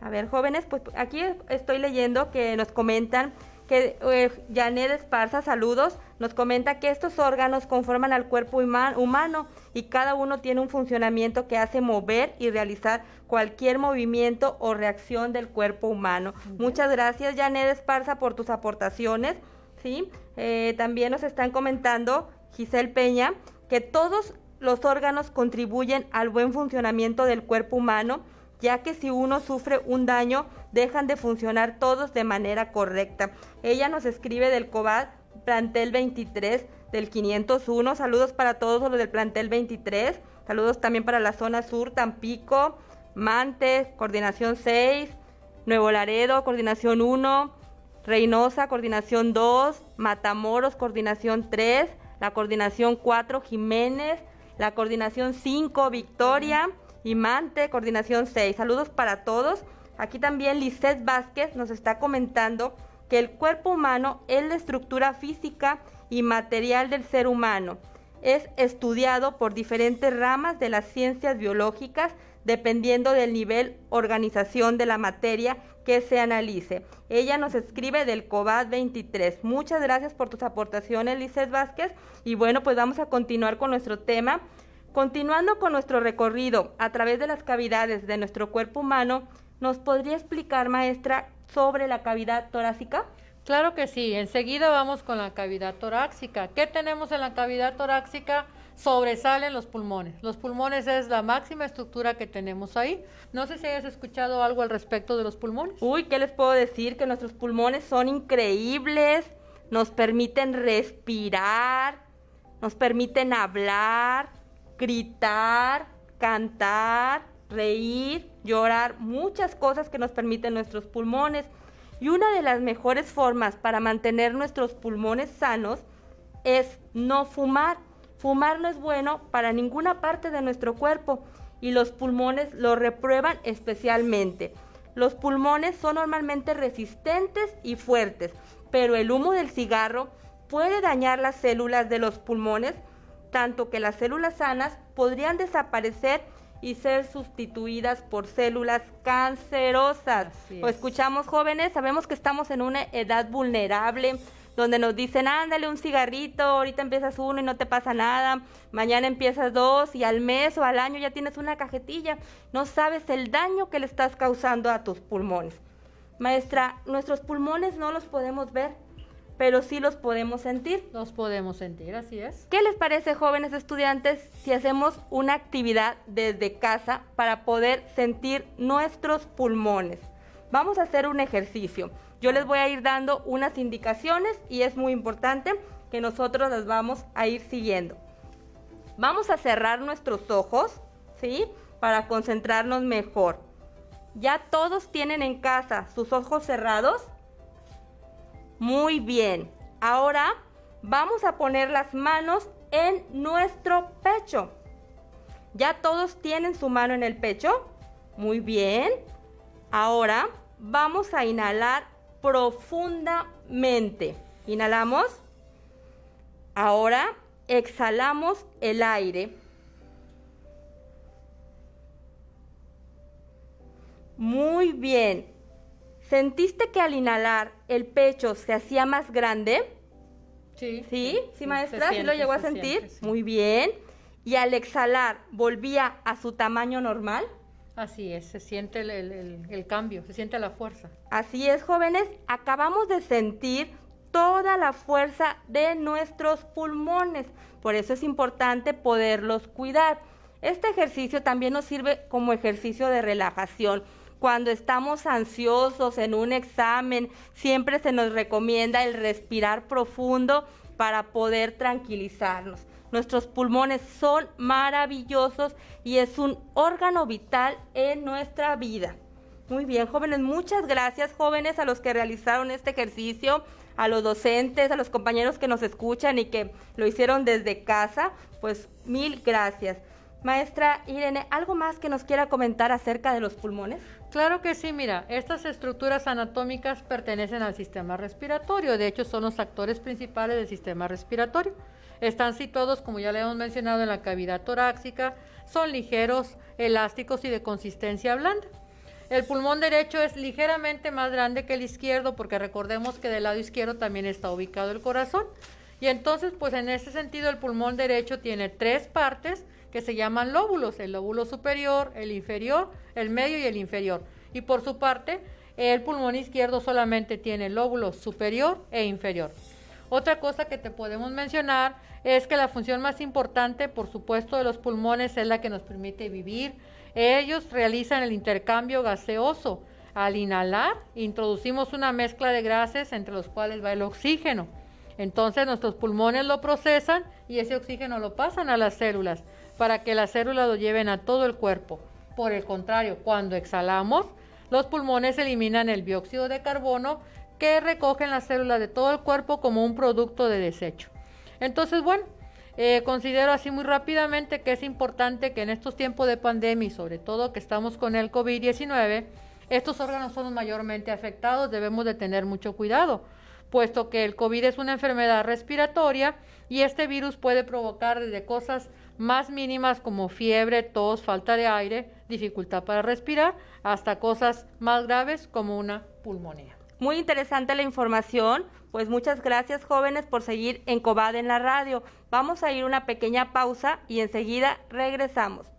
S5: A ver, jóvenes, pues aquí estoy leyendo que nos comentan que eh, Janet Esparza, saludos, nos comenta que estos órganos conforman al cuerpo humano y cada uno tiene un funcionamiento que hace mover y realizar cualquier movimiento o reacción del cuerpo humano. Muchas gracias, Janet Esparza, por tus aportaciones. ¿sí? Eh, también nos están comentando, Giselle Peña, que todos los órganos contribuyen al buen funcionamiento del cuerpo humano, ya que si uno sufre un daño, dejan de funcionar todos de manera correcta. Ella nos escribe del COBAD plantel 23 del 501. Saludos para todos los del plantel 23. Saludos también para la zona sur, Tampico, Mante, coordinación 6, Nuevo Laredo, coordinación 1, Reynosa, coordinación 2, Matamoros, coordinación 3, la coordinación 4, Jiménez, la coordinación 5, Victoria Mante, coordinación 6. Saludos para todos. Aquí también Lisette Vázquez nos está comentando que el cuerpo humano es la estructura física y material del ser humano. Es estudiado por diferentes ramas de las ciencias biológicas dependiendo del nivel organización de la materia que se analice. Ella nos escribe del COBAD 23. Muchas gracias por tus aportaciones, Lizeth Vázquez. Y bueno, pues vamos a continuar con nuestro tema. Continuando con nuestro recorrido a través de las cavidades de nuestro cuerpo humano, ¿nos podría explicar, maestra, sobre la cavidad torácica?
S6: Claro que sí, enseguida vamos con la cavidad torácica. ¿Qué tenemos en la cavidad torácica? sobresalen los pulmones. Los pulmones es la máxima estructura que tenemos ahí. No sé si hayas escuchado algo al respecto de los pulmones.
S5: Uy, ¿qué les puedo decir? Que nuestros pulmones son increíbles, nos permiten respirar, nos permiten hablar, gritar, cantar, reír, llorar, muchas cosas que nos permiten nuestros pulmones. Y una de las mejores formas para mantener nuestros pulmones sanos es no fumar. Fumar no es bueno para ninguna parte de nuestro cuerpo y los pulmones lo reprueban especialmente. Los pulmones son normalmente resistentes y fuertes, pero el humo del cigarro puede dañar las células de los pulmones, tanto que las células sanas podrían desaparecer y ser sustituidas por células cancerosas. O escuchamos jóvenes, sabemos que estamos en una edad vulnerable, donde nos dicen, ándale un cigarrito, ahorita empiezas uno y no te pasa nada, mañana empiezas dos y al mes o al año ya tienes una cajetilla. No sabes el daño que le estás causando a tus pulmones. Maestra, nuestros pulmones no los podemos ver, pero sí los podemos sentir.
S6: Los podemos sentir, así es.
S5: ¿Qué les parece, jóvenes estudiantes, si hacemos una actividad desde casa para poder sentir nuestros pulmones? Vamos a hacer un ejercicio. Yo les voy a ir dando unas indicaciones y es muy importante que nosotros las vamos a ir siguiendo. Vamos a cerrar nuestros ojos, ¿sí? Para concentrarnos mejor. ¿Ya todos tienen en casa sus ojos cerrados? Muy bien. Ahora vamos a poner las manos en nuestro pecho. ¿Ya todos tienen su mano en el pecho? Muy bien. Ahora vamos a inhalar profundamente. Inhalamos. Ahora exhalamos el aire. Muy bien. ¿Sentiste que al inhalar el pecho se hacía más grande?
S6: Sí.
S5: ¿Sí? ¿Sí, maestra? ¿Sí lo llegó a sentir? Muy bien. ¿Y al exhalar volvía a su tamaño normal?
S6: Así es, se siente el, cambio, se siente la fuerza.
S5: Así es, jóvenes, acabamos de sentir toda la fuerza de nuestros pulmones. Por eso es importante poderlos cuidar. Este ejercicio también nos sirve como ejercicio de relajación. Cuando estamos ansiosos en un examen, siempre se nos recomienda el respirar profundo para poder tranquilizarnos. Nuestros pulmones son maravillosos y es un órgano vital en nuestra vida. Muy bien, jóvenes, muchas gracias, jóvenes, a los que realizaron este ejercicio, a los docentes, a los compañeros que nos escuchan y que lo hicieron desde casa, pues mil gracias. Maestra Irene, ¿algo más que nos quiera comentar acerca de los pulmones?
S6: Claro que sí, mira, estas estructuras anatómicas pertenecen al sistema respiratorio, de hecho son los actores principales del sistema respiratorio. Están situados, como ya le hemos mencionado, en la cavidad torácica, son ligeros, elásticos y de consistencia blanda. El pulmón derecho es ligeramente más grande que el izquierdo porque recordemos que del lado izquierdo también está ubicado el corazón. Y entonces, pues en ese sentido el pulmón derecho tiene tres partes que se llaman lóbulos, el lóbulo superior, el inferior, el medio y el inferior. Y por su parte, el pulmón izquierdo solamente tiene lóbulo superior e inferior. Otra cosa que te podemos mencionar es que la función más importante, por supuesto, de los pulmones es la que nos permite vivir. Ellos realizan el intercambio gaseoso. Al inhalar, introducimos una mezcla de gases entre los cuales va el oxígeno. Entonces nuestros pulmones lo procesan y ese oxígeno lo pasan a las células para que las células lo lleven a todo el cuerpo. Por el contrario, cuando exhalamos, los pulmones eliminan el dióxido de carbono que recogen las células de todo el cuerpo como un producto de desecho. Entonces, bueno, eh, considero así muy rápidamente que es importante que en estos tiempos de pandemia y sobre todo que estamos con el COVID-19, estos órganos son mayormente afectados, debemos de tener mucho cuidado, puesto que el COVID es una enfermedad respiratoria y este virus puede provocar desde cosas más mínimas como fiebre, tos, falta de aire, dificultad para respirar, hasta cosas más graves como una pulmonía.
S5: Muy interesante la información. Pues muchas gracias jóvenes por seguir en Cobad en la radio. Vamos a ir una pequeña pausa y enseguida regresamos.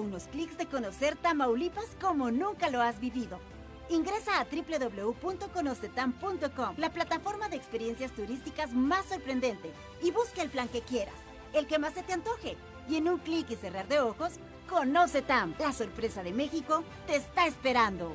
S2: Unos clics de conocer Tamaulipas como nunca lo has vivido. Ingresa a www.conocetam.com, la plataforma de experiencias turísticas más sorprendente, y busca el plan que quieras, el que más se te antoje. Y en un clic y cerrar de ojos, Conoce Tam, la sorpresa de México, te está esperando.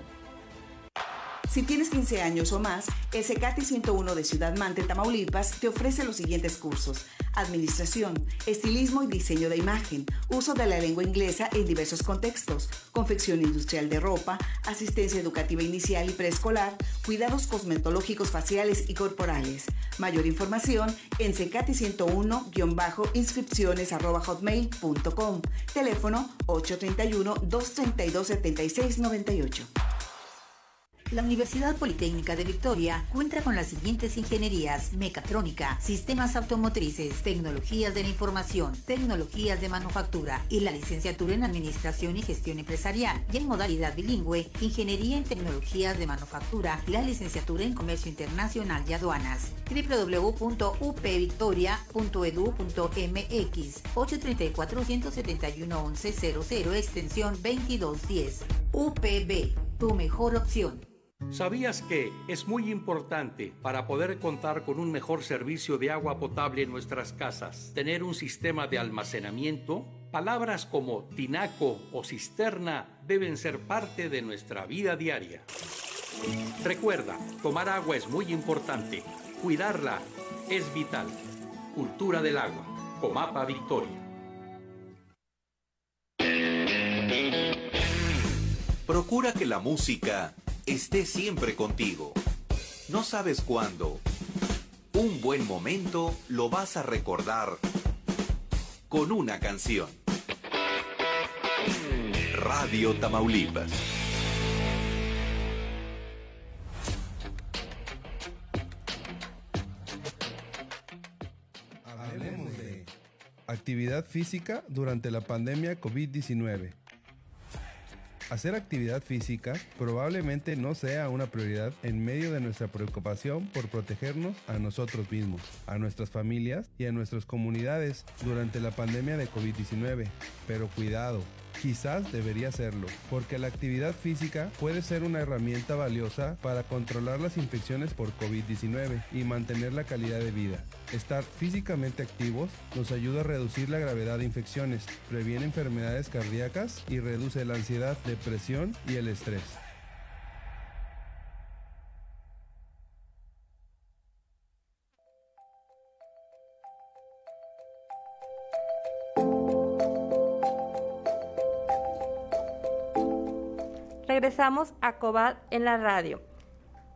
S10: Si tienes 15 años o más, el CECATI 101 de Ciudad Mante, Tamaulipas, te ofrece los siguientes cursos. Administración, estilismo y diseño de imagen, uso de la lengua inglesa en diversos contextos, confección industrial de ropa, asistencia educativa inicial y preescolar, cuidados cosmetológicos faciales y corporales. Mayor información en CECATI 101-inscripciones hotmail.com. Teléfono 831 232 7698.
S11: La Universidad Politécnica de Victoria cuenta con las siguientes ingenierías: mecatrónica, sistemas automotrices, tecnologías de la información, tecnologías de manufactura y la licenciatura en Administración y Gestión Empresarial. Y en modalidad bilingüe, Ingeniería en Tecnologías de Manufactura y la licenciatura en Comercio Internacional y Aduanas. www.upvictoria.edu.mx 834 171 1100 extensión 2210. UPB, tu mejor opción.
S3: ¿Sabías que es muy importante para poder contar con un mejor servicio de agua potable en nuestras casas tener un sistema de almacenamiento? Palabras como tinaco o cisterna deben ser parte de nuestra vida diaria. Recuerda, tomar agua es muy importante. Cuidarla es vital. Cultura del agua. Comapa Victoria.
S1: Procura que la música esté siempre contigo. No sabes cuándo. Un buen momento lo vas a recordar con una canción. Radio Tamaulipas.
S4: Hablemos de actividad física durante la pandemia COVID-19. Hacer actividad física probablemente no sea una prioridad en medio de nuestra preocupación por protegernos a nosotros mismos, a nuestras familias y a nuestras comunidades durante la pandemia de COVID-19. Pero cuidado, quizás debería hacerlo, porque la actividad física puede ser una herramienta valiosa para controlar las infecciones por COVID-19 y mantener la calidad de vida. Estar físicamente activos nos ayuda a reducir la gravedad de infecciones, previene enfermedades cardíacas y reduce la ansiedad, depresión y el estrés.
S5: Regresamos a en la radio.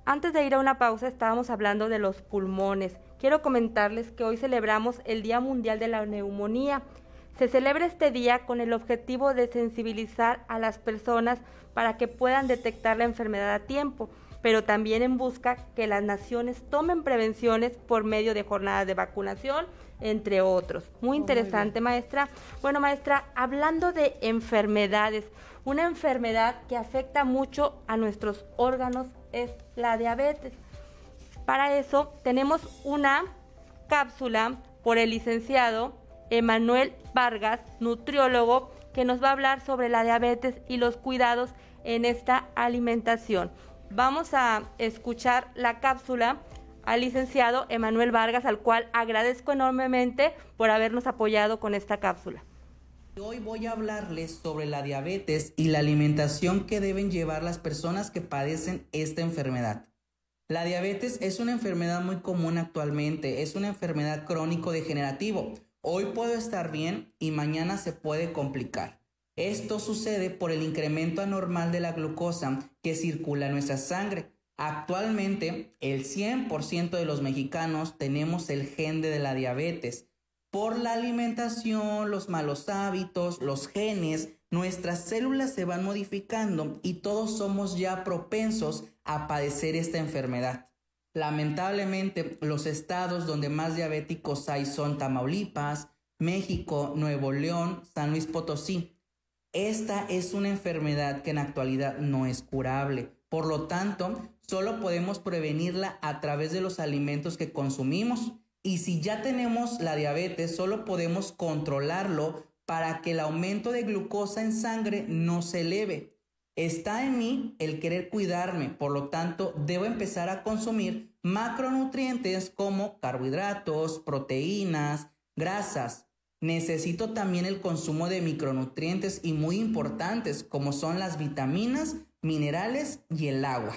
S5: Antes de ir a una pausa estábamos hablando de los pulmones. Quiero comentarles que hoy celebramos el Día Mundial de la Neumonía. Se celebra este día con el objetivo de sensibilizar a las personas para que puedan detectar la enfermedad a tiempo, pero también en busca que las naciones tomen prevenciones por medio de jornadas de vacunación, entre otros. Muy interesante, maestra. Bueno, maestra, hablando de enfermedades, una enfermedad que afecta mucho a nuestros órganos es la diabetes. Para eso tenemos una cápsula por el licenciado Emanuel Vargas, nutriólogo, que nos va a hablar sobre la diabetes y los cuidados en esta alimentación. Vamos a escuchar la cápsula al licenciado Emanuel Vargas, al cual agradezco enormemente por habernos apoyado con esta cápsula.
S12: Hoy voy a hablarles sobre la diabetes y la alimentación que deben llevar las personas que padecen esta enfermedad. La diabetes es una enfermedad muy común actualmente, es una enfermedad crónico degenerativo. Hoy puedo estar bien y mañana se puede complicar. Esto sucede por el incremento anormal de la glucosa que circula en nuestra sangre. Actualmente, el 100% de los mexicanos tenemos el gen de la diabetes por la alimentación, los malos hábitos, los genes, nuestras células se van modificando y todos somos ya propensos a padecer esta enfermedad. Lamentablemente, los estados donde más diabéticos hay son Tamaulipas, México, Nuevo León, San Luis Potosí. Esta es una enfermedad que en actualidad no es curable. Por lo tanto, solo podemos prevenirla a través de los alimentos que consumimos y si ya tenemos la diabetes, solo podemos controlarlo para que el aumento de glucosa en sangre no se eleve. Está en mí el querer cuidarme, por lo tanto debo empezar a consumir macronutrientes como carbohidratos, proteínas, grasas. Necesito también el consumo de micronutrientes y muy importantes como son las vitaminas, minerales y el agua.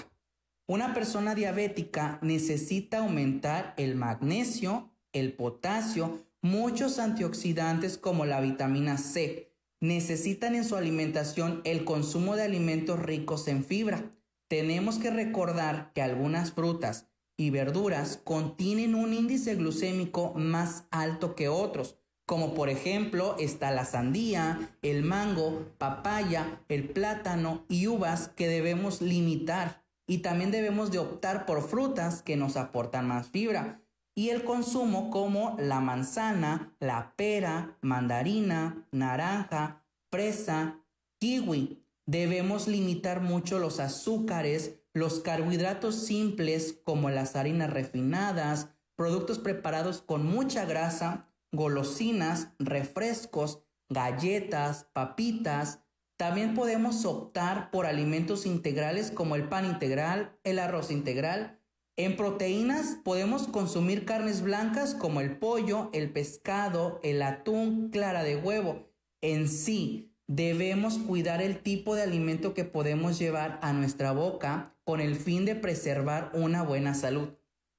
S12: Una persona diabética necesita aumentar el magnesio, el potasio, muchos antioxidantes como la vitamina C. Necesitan en su alimentación el consumo de alimentos ricos en fibra. Tenemos que recordar que algunas frutas y verduras contienen un índice glucémico más alto que otros, como por ejemplo está la sandía, el mango, papaya, el plátano y uvas que debemos limitar y también debemos de optar por frutas que nos aportan más fibra y el consumo como la manzana, la pera, mandarina, naranja, fresa, kiwi. Debemos limitar mucho los azúcares, los carbohidratos simples como las harinas refinadas, productos preparados con mucha grasa, golosinas, refrescos, galletas, papitas, también podemos optar por alimentos integrales como el pan integral, el arroz integral. En proteínas podemos consumir carnes blancas como el pollo, el pescado, el atún, clara de huevo. En sí, debemos cuidar el tipo de alimento que podemos llevar a nuestra boca con el fin de preservar una buena salud.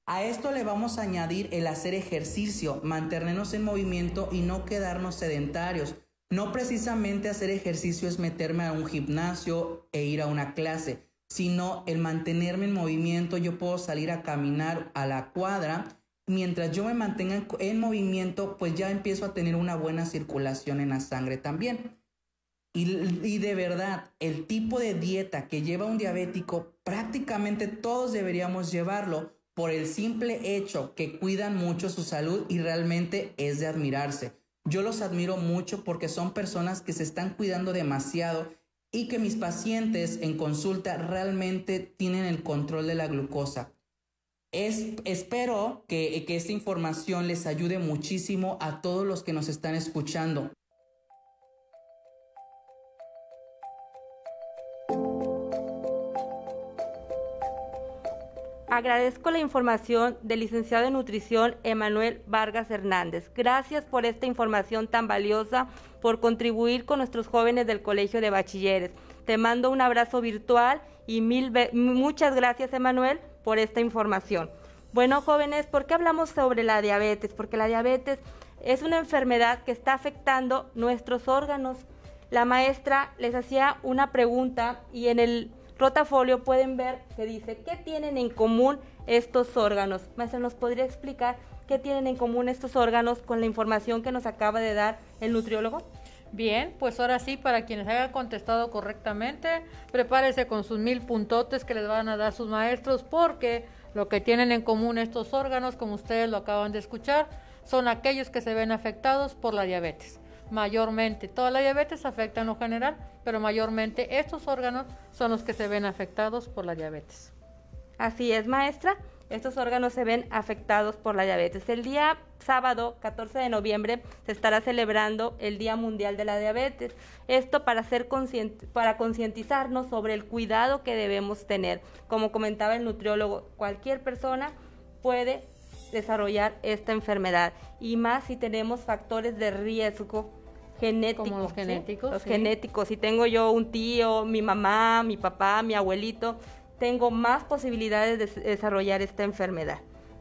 S12: A esto le vamos a añadir el hacer ejercicio, mantenernos en movimiento y no quedarnos sedentarios no precisamente hacer ejercicio es meterme a un gimnasio e ir a una clase, sino el mantenerme en movimiento. Yo puedo salir a caminar a la cuadra. Mientras yo me mantenga en movimiento, pues ya empiezo a tener una buena circulación en la sangre también. Y, y, de verdad, el tipo de dieta que lleva un diabético, prácticamente todos deberíamos llevarlo por el simple hecho que cuidan mucho su salud y realmente es de admirarse. Yo los admiro mucho porque son personas que se están cuidando demasiado y que mis pacientes en consulta realmente tienen el control de la glucosa. Es, espero que, que esta información les ayude muchísimo a todos los que nos están escuchando.
S5: Agradezco la información del licenciado de nutrición Emanuel Vargas Hernández. Gracias por esta información tan valiosa, por contribuir con nuestros jóvenes del Colegio de Bachilleres. Te mando un abrazo virtual y mil muchas gracias Emanuel por esta información. Bueno, jóvenes, ¿por qué hablamos sobre la diabetes? Porque la diabetes es una enfermedad que está afectando nuestros órganos. La maestra les hacía una pregunta y en el rotafolio pueden ver que dice qué tienen en común estos órganos. Maestra, ¿nos podría explicar qué tienen en común estos órganos con la información que nos acaba de dar el nutriólogo?
S6: Bien, pues ahora sí, para quienes hayan contestado correctamente, prepárese con sus mil puntotes que les van a dar sus maestros, porque lo que tienen en común estos órganos, como ustedes lo acaban de escuchar, son aquellos que se ven afectados por la diabetes mayormente. Toda la diabetes afecta en lo general, pero mayormente estos órganos son los que se ven afectados por la diabetes.
S5: Así es, maestra. Estos órganos se ven afectados por la diabetes. El día sábado 14 de noviembre se estará celebrando el Día Mundial de la Diabetes. Esto para ser para concientizarnos sobre el cuidado que debemos tener. Como comentaba el nutriólogo, cualquier persona puede desarrollar esta enfermedad y más si tenemos factores de riesgo genéticos.
S6: Como los genéticos.
S5: Los genéticos. Si tengo yo un tío, mi mamá, mi papá, mi abuelito, tengo más posibilidades de desarrollar esta enfermedad.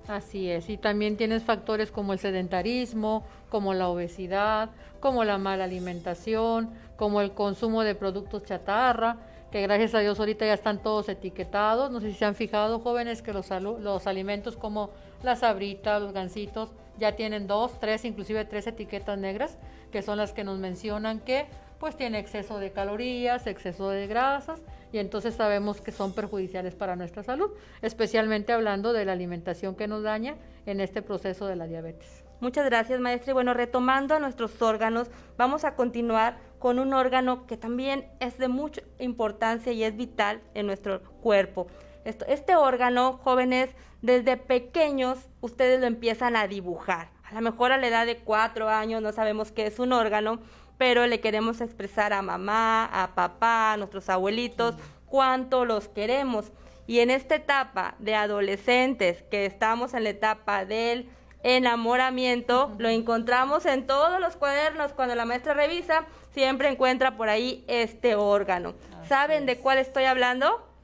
S6: Así es, y también tienes factores como el sedentarismo, como la obesidad, como la mala alimentación, como el consumo de productos chatarra, que gracias a Dios ahorita ya están todos etiquetados. No sé si se han fijado, jóvenes, que los, los alimentos como las abritas, los gansitos, ya tienen dos, tres, inclusive tres etiquetas negras, que son las que nos mencionan que pues tiene exceso de calorías, exceso de grasas, y entonces sabemos que son perjudiciales para nuestra salud, especialmente hablando de la alimentación que nos daña en este proceso de la diabetes.
S5: Muchas gracias, maestra. Y bueno, retomando a nuestros órganos, vamos a continuar con un órgano que también es de mucha importancia y es vital en nuestro cuerpo. Esto, este órgano, jóvenes, desde pequeños ustedes lo empiezan a dibujar. A lo mejor a la edad de cuatro años no sabemos qué es un órgano, pero le queremos expresar a mamá, a papá, a nuestros abuelitos, cuánto los queremos. Y en esta etapa de adolescentes, que estamos en la etapa del enamoramiento, lo encontramos en todos los cuadernos. Cuando la maestra revisa, siempre encuentra por ahí este órgano. ¿Saben de cuál estoy hablando?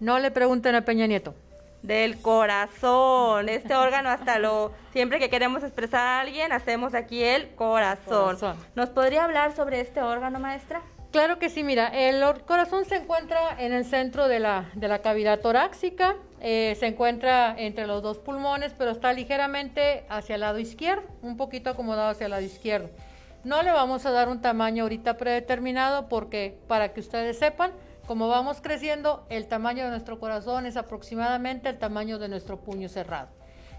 S6: No le pregunten a Peña Nieto.
S5: Del corazón. Este órgano hasta lo... Siempre que queremos expresar a alguien, hacemos aquí el corazón. ¿Nos podría hablar sobre este órgano, maestra?
S6: Claro que sí, mira, el corazón se encuentra en el centro de la, de la cavidad torácica, eh, se encuentra entre los dos pulmones, pero está ligeramente hacia el lado izquierdo, un poquito acomodado hacia el lado izquierdo. No le vamos a dar un tamaño ahorita predeterminado porque, para que ustedes sepan, como vamos creciendo, el tamaño de nuestro corazón es aproximadamente el tamaño de nuestro puño cerrado.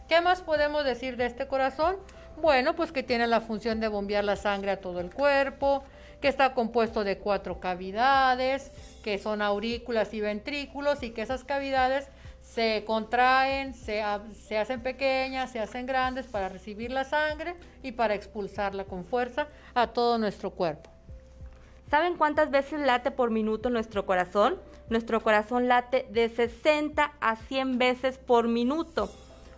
S6: ¿Qué más podemos decir de este corazón? Bueno, pues que tiene la función de bombear la sangre a todo el cuerpo, que está compuesto de cuatro cavidades, que son aurículas y ventrículos, y que esas cavidades se contraen, se, se, hacen pequeñas, se hacen grandes para recibir la sangre y para expulsarla con fuerza a todo nuestro cuerpo.
S5: ¿Saben cuántas veces late por minuto nuestro corazón? Nuestro corazón late de 60 a 100 veces por minuto.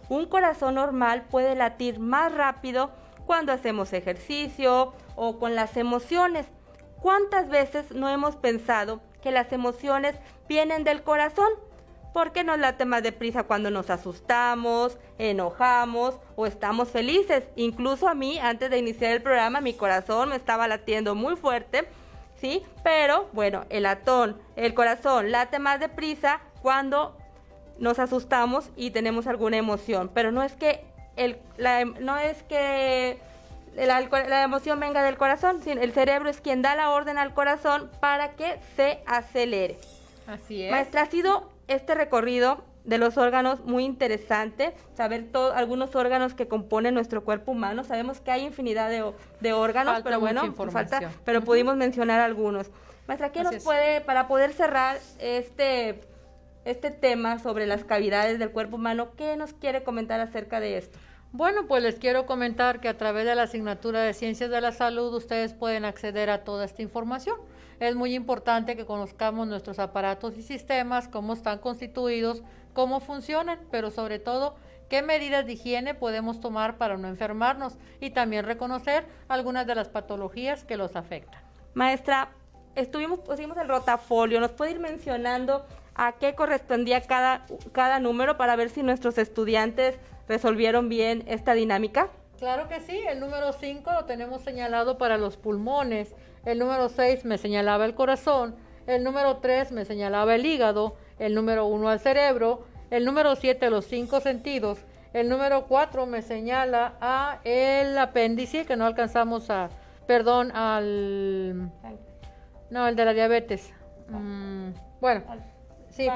S5: Un corazón normal puede latir más rápido cuando hacemos ejercicio o con las emociones. ¿Cuántas veces no hemos pensado que las emociones vienen del corazón? ¿Por qué nos late más deprisa cuando nos asustamos, enojamos o estamos felices? Incluso a mí, antes de iniciar el programa, mi corazón me estaba latiendo muy fuerte ¿sí? Pero bueno, el atón, el corazón late más deprisa cuando nos asustamos y tenemos alguna emoción, pero no es que el, la, no es que la, emoción venga del corazón, sino el cerebro es quien da la orden al corazón para que se acelere.
S6: Así es.
S5: Maestra, ha sido este recorrido de los órganos muy interesante, saber todos algunos órganos que componen nuestro cuerpo humano. Sabemos que hay infinidad de, órganos, pero bueno, falta, pero pudimos mencionar algunos. Maestra, ¿qué nos puede, para poder cerrar este, este tema sobre las cavidades del cuerpo humano, qué nos quiere comentar acerca de esto?
S6: Bueno, pues les quiero comentar que a través de la asignatura de Ciencias de la Salud ustedes pueden acceder a toda esta información. Es muy importante que conozcamos nuestros aparatos y sistemas, cómo están constituidos, cómo funcionan, pero sobre todo qué medidas de higiene podemos tomar para no enfermarnos y también reconocer algunas de las patologías que los afectan.
S5: Maestra, estuvimos, pusimos el rotafolio, ¿nos puede ir mencionando a qué correspondía cada, cada número para ver si nuestros estudiantes resolvieron bien esta dinámica?
S6: Claro que sí, el número 5 lo tenemos señalado para los pulmones, el número 6 me señalaba el corazón, el número 3 me señalaba el hígado, el número 1 al cerebro, el número 7 los cinco sentidos, el número 4 me señala a el apéndice que no alcanzamos a, perdón, al... No, el de la diabetes. Mm, bueno, sí,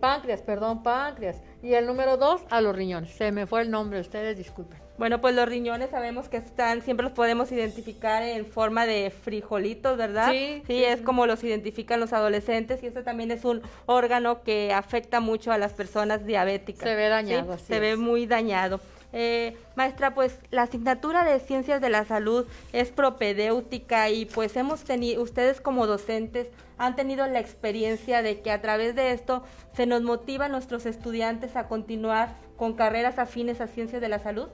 S6: páncreas, perdón, páncreas. Y el número 2 a los riñones. Se me fue el nombre, ustedes disculpen.
S5: Bueno, pues los riñones sabemos que están, siempre los podemos identificar en forma de frijolitos, ¿verdad?
S6: Sí.
S5: Sí, es como los identifican los adolescentes y este también es un órgano que afecta mucho a las personas diabéticas.
S6: Se ve dañado,
S5: Se ve muy dañado. Eh, maestra, pues la asignatura de Ciencias de la Salud es propedéutica y pues hemos tenido, ustedes como docentes han tenido la experiencia de que a través de esto se nos motiva a nuestros estudiantes a continuar con carreras afines a Ciencias de la Salud.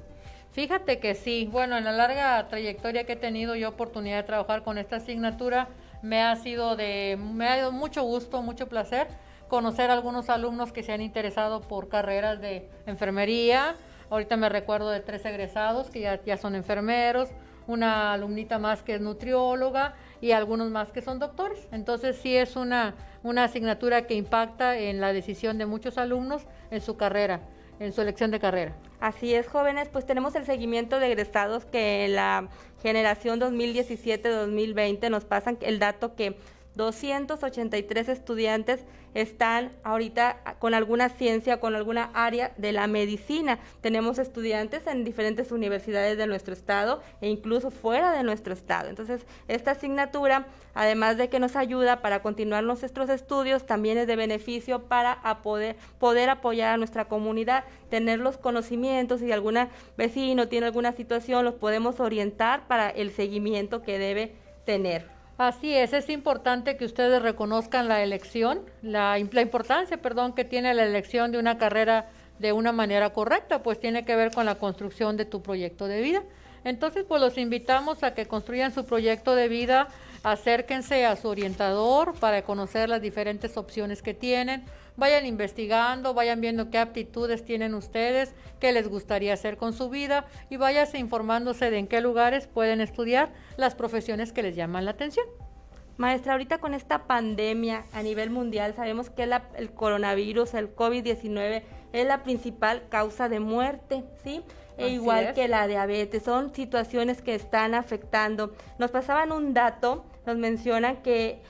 S6: Fíjate que sí, bueno, en la larga trayectoria que he tenido yo oportunidad de trabajar con esta asignatura, me ha sido de, me ha dado mucho gusto, mucho placer conocer a algunos alumnos que se han interesado por carreras de enfermería. Ahorita me recuerdo de tres egresados que ya, son enfermeros, una alumnita más que es nutrióloga y algunos más que son doctores. Entonces sí es una, una asignatura que impacta en la decisión de muchos alumnos en su carrera en su elección de carrera.
S5: Así es, jóvenes, pues tenemos el seguimiento de egresados que la generación 2017-2020 nos pasan el dato que 283 estudiantes están ahorita con alguna ciencia, con alguna área de la medicina. Tenemos estudiantes en diferentes universidades de nuestro estado e incluso fuera de nuestro estado. Entonces, esta asignatura, además de que nos ayuda para continuar nuestros estudios, también es de beneficio para poder, poder apoyar a nuestra comunidad, tener los conocimientos, si algún vecino tiene alguna situación, los podemos orientar para el seguimiento que debe tener.
S6: Así es, es importante que ustedes reconozcan la elección, la, importancia, perdón, que tiene la elección de una carrera de una manera correcta, pues tiene que ver con la construcción de tu proyecto de vida. Entonces, pues los invitamos a que construyan su proyecto de vida, acérquense a su orientador para conocer las diferentes opciones que tienen, vayan investigando, vayan viendo qué aptitudes tienen ustedes, qué les gustaría hacer con su vida y váyanse informándose de en qué lugares pueden estudiar las profesiones que les llaman la atención.
S5: Maestra, ahorita con esta pandemia a nivel mundial sabemos que el coronavirus, el COVID-19, es la principal causa de muerte, ¿sí? E igual que la diabetes, son situaciones que están afectando. Nos pasaban un dato, nos mencionan que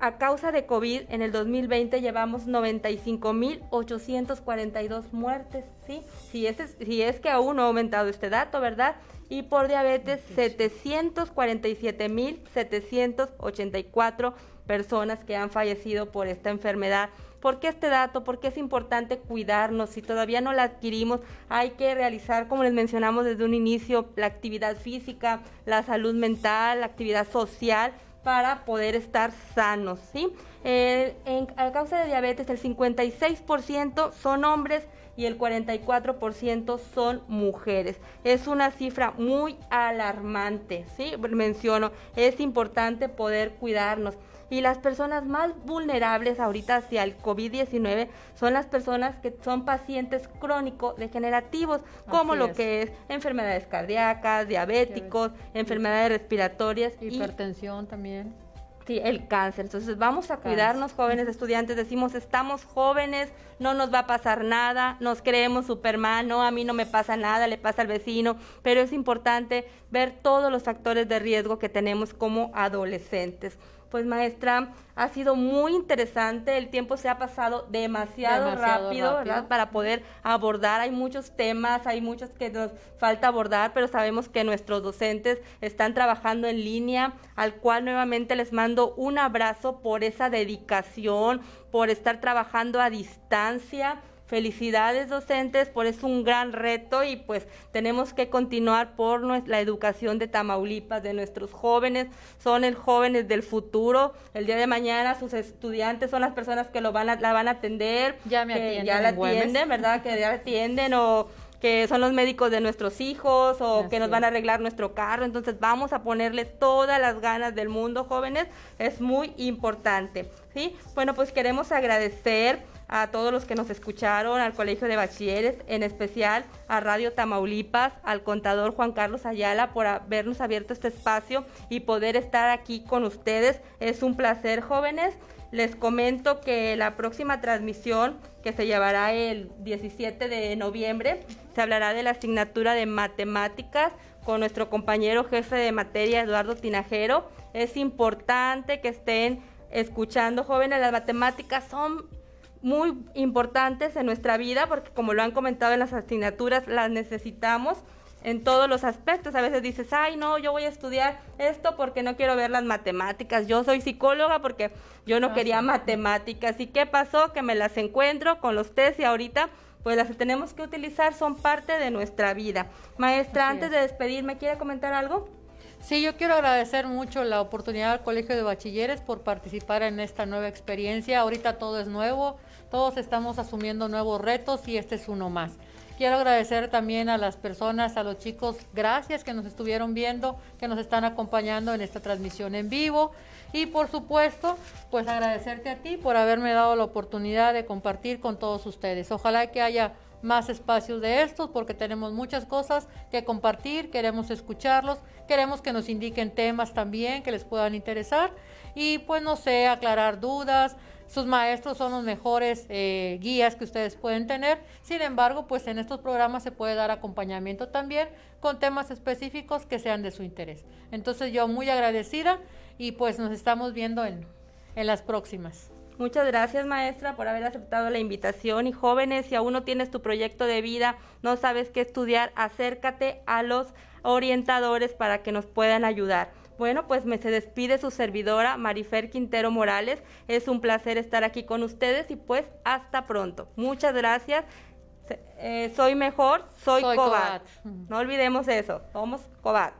S5: a causa de COVID, en el 2020 llevamos 95.842 muertes, ¿sí? Si es, si es que aún no ha aumentado este dato, ¿verdad? Y por diabetes, 747.784 personas que han fallecido por esta enfermedad. ¿Por qué este dato? Porque es importante cuidarnos. Si todavía no la adquirimos, hay que realizar, como les mencionamos desde un inicio, la actividad física, la salud mental, la actividad social para poder estar sanos, ¿sí? en, a causa de diabetes, el 56% son hombres y el 44% son mujeres. Es una cifra muy alarmante, ¿sí? Menciono, es importante poder cuidarnos. Y las personas más vulnerables ahorita hacia el COVID-19 son las personas que son pacientes crónico-degenerativos, como lo que es enfermedades cardíacas, diabéticos, enfermedades respiratorias.
S6: Hipertensión también.
S5: Sí, el cáncer. Entonces vamos a cuidarnos, jóvenes estudiantes. Decimos, estamos jóvenes, no nos va a pasar nada, nos creemos Superman, no, a mí no me pasa nada, le pasa al vecino. Pero es importante ver todos los factores de riesgo que tenemos como adolescentes. Pues maestra, ha sido muy interesante, el tiempo se ha pasado demasiado, rápido, ¿verdad? Para poder abordar, hay muchos temas, hay muchos que nos falta abordar, pero sabemos que nuestros docentes están trabajando en línea, al cual nuevamente les mando un abrazo por esa dedicación, por estar trabajando a distancia Felicidades docentes, por es un gran reto y pues tenemos que continuar por la educación de Tamaulipas, de nuestros jóvenes, son el jóvenes del futuro, el día de mañana sus estudiantes son las personas que lo van a, la van a atender,
S6: ya me atienden,
S5: ya la atienden, ¿verdad? Que ya la atienden o que son los médicos de nuestros hijos o que nos van a arreglar nuestro carro. Entonces vamos a ponerle todas las ganas del mundo, jóvenes. Es muy importante. ¿sí? Bueno, pues queremos agradecer a todos los que nos escucharon, al Colegio de Bachilleres, en especial a Radio Tamaulipas, al contador Juan Carlos Ayala por habernos abierto este espacio y poder estar aquí con ustedes. Es un placer, jóvenes. Les comento que la próxima transmisión que se llevará el 17 de noviembre se hablará de la asignatura de matemáticas con nuestro compañero jefe de materia Eduardo Tinajero. Es importante que estén escuchando jóvenes, las matemáticas son muy importantes en nuestra vida porque como lo han comentado en las asignaturas, las necesitamos en todos los aspectos. A veces dices, ay, no, yo voy a estudiar esto porque no quiero ver las matemáticas. Yo soy psicóloga porque yo no ah, quería matemáticas. ¿Y qué pasó? Que me las encuentro con los test y ahorita pues las tenemos que utilizar, son parte de nuestra vida. Maestra, antes de despedirme, ¿quiere comentar algo?
S6: Sí, yo quiero agradecer mucho la oportunidad al Colegio de Bachilleres por participar en esta nueva experiencia. Ahorita todo es nuevo todos estamos asumiendo nuevos retos y este es uno más. Quiero agradecer también a las personas, a los chicos, gracias que nos estuvieron viendo, que nos están acompañando en esta transmisión en vivo. Y por supuesto, pues agradecerte a ti por haberme dado la oportunidad de compartir con todos ustedes. Ojalá que haya más espacios de estos porque tenemos muchas cosas que compartir, queremos escucharlos, queremos que nos indiquen temas también que les puedan interesar y pues no sé, aclarar dudas, sus maestros son los mejores eh, guías que ustedes pueden tener. Sin embargo, pues en estos programas se puede dar acompañamiento también con temas específicos que sean de su interés. Entonces yo muy agradecida y pues nos estamos viendo en, en las próximas.
S5: Muchas gracias maestra por haber aceptado la invitación y jóvenes, si aún no tienes tu proyecto de vida, no sabes qué estudiar, acércate a los orientadores para que nos puedan ayudar. Bueno, pues me se despide su servidora Marifer Quintero Morales. Es un placer estar aquí con ustedes y pues hasta pronto. Muchas gracias. Eh, soy mejor, soy, soy No olvidemos eso, somos Cobat.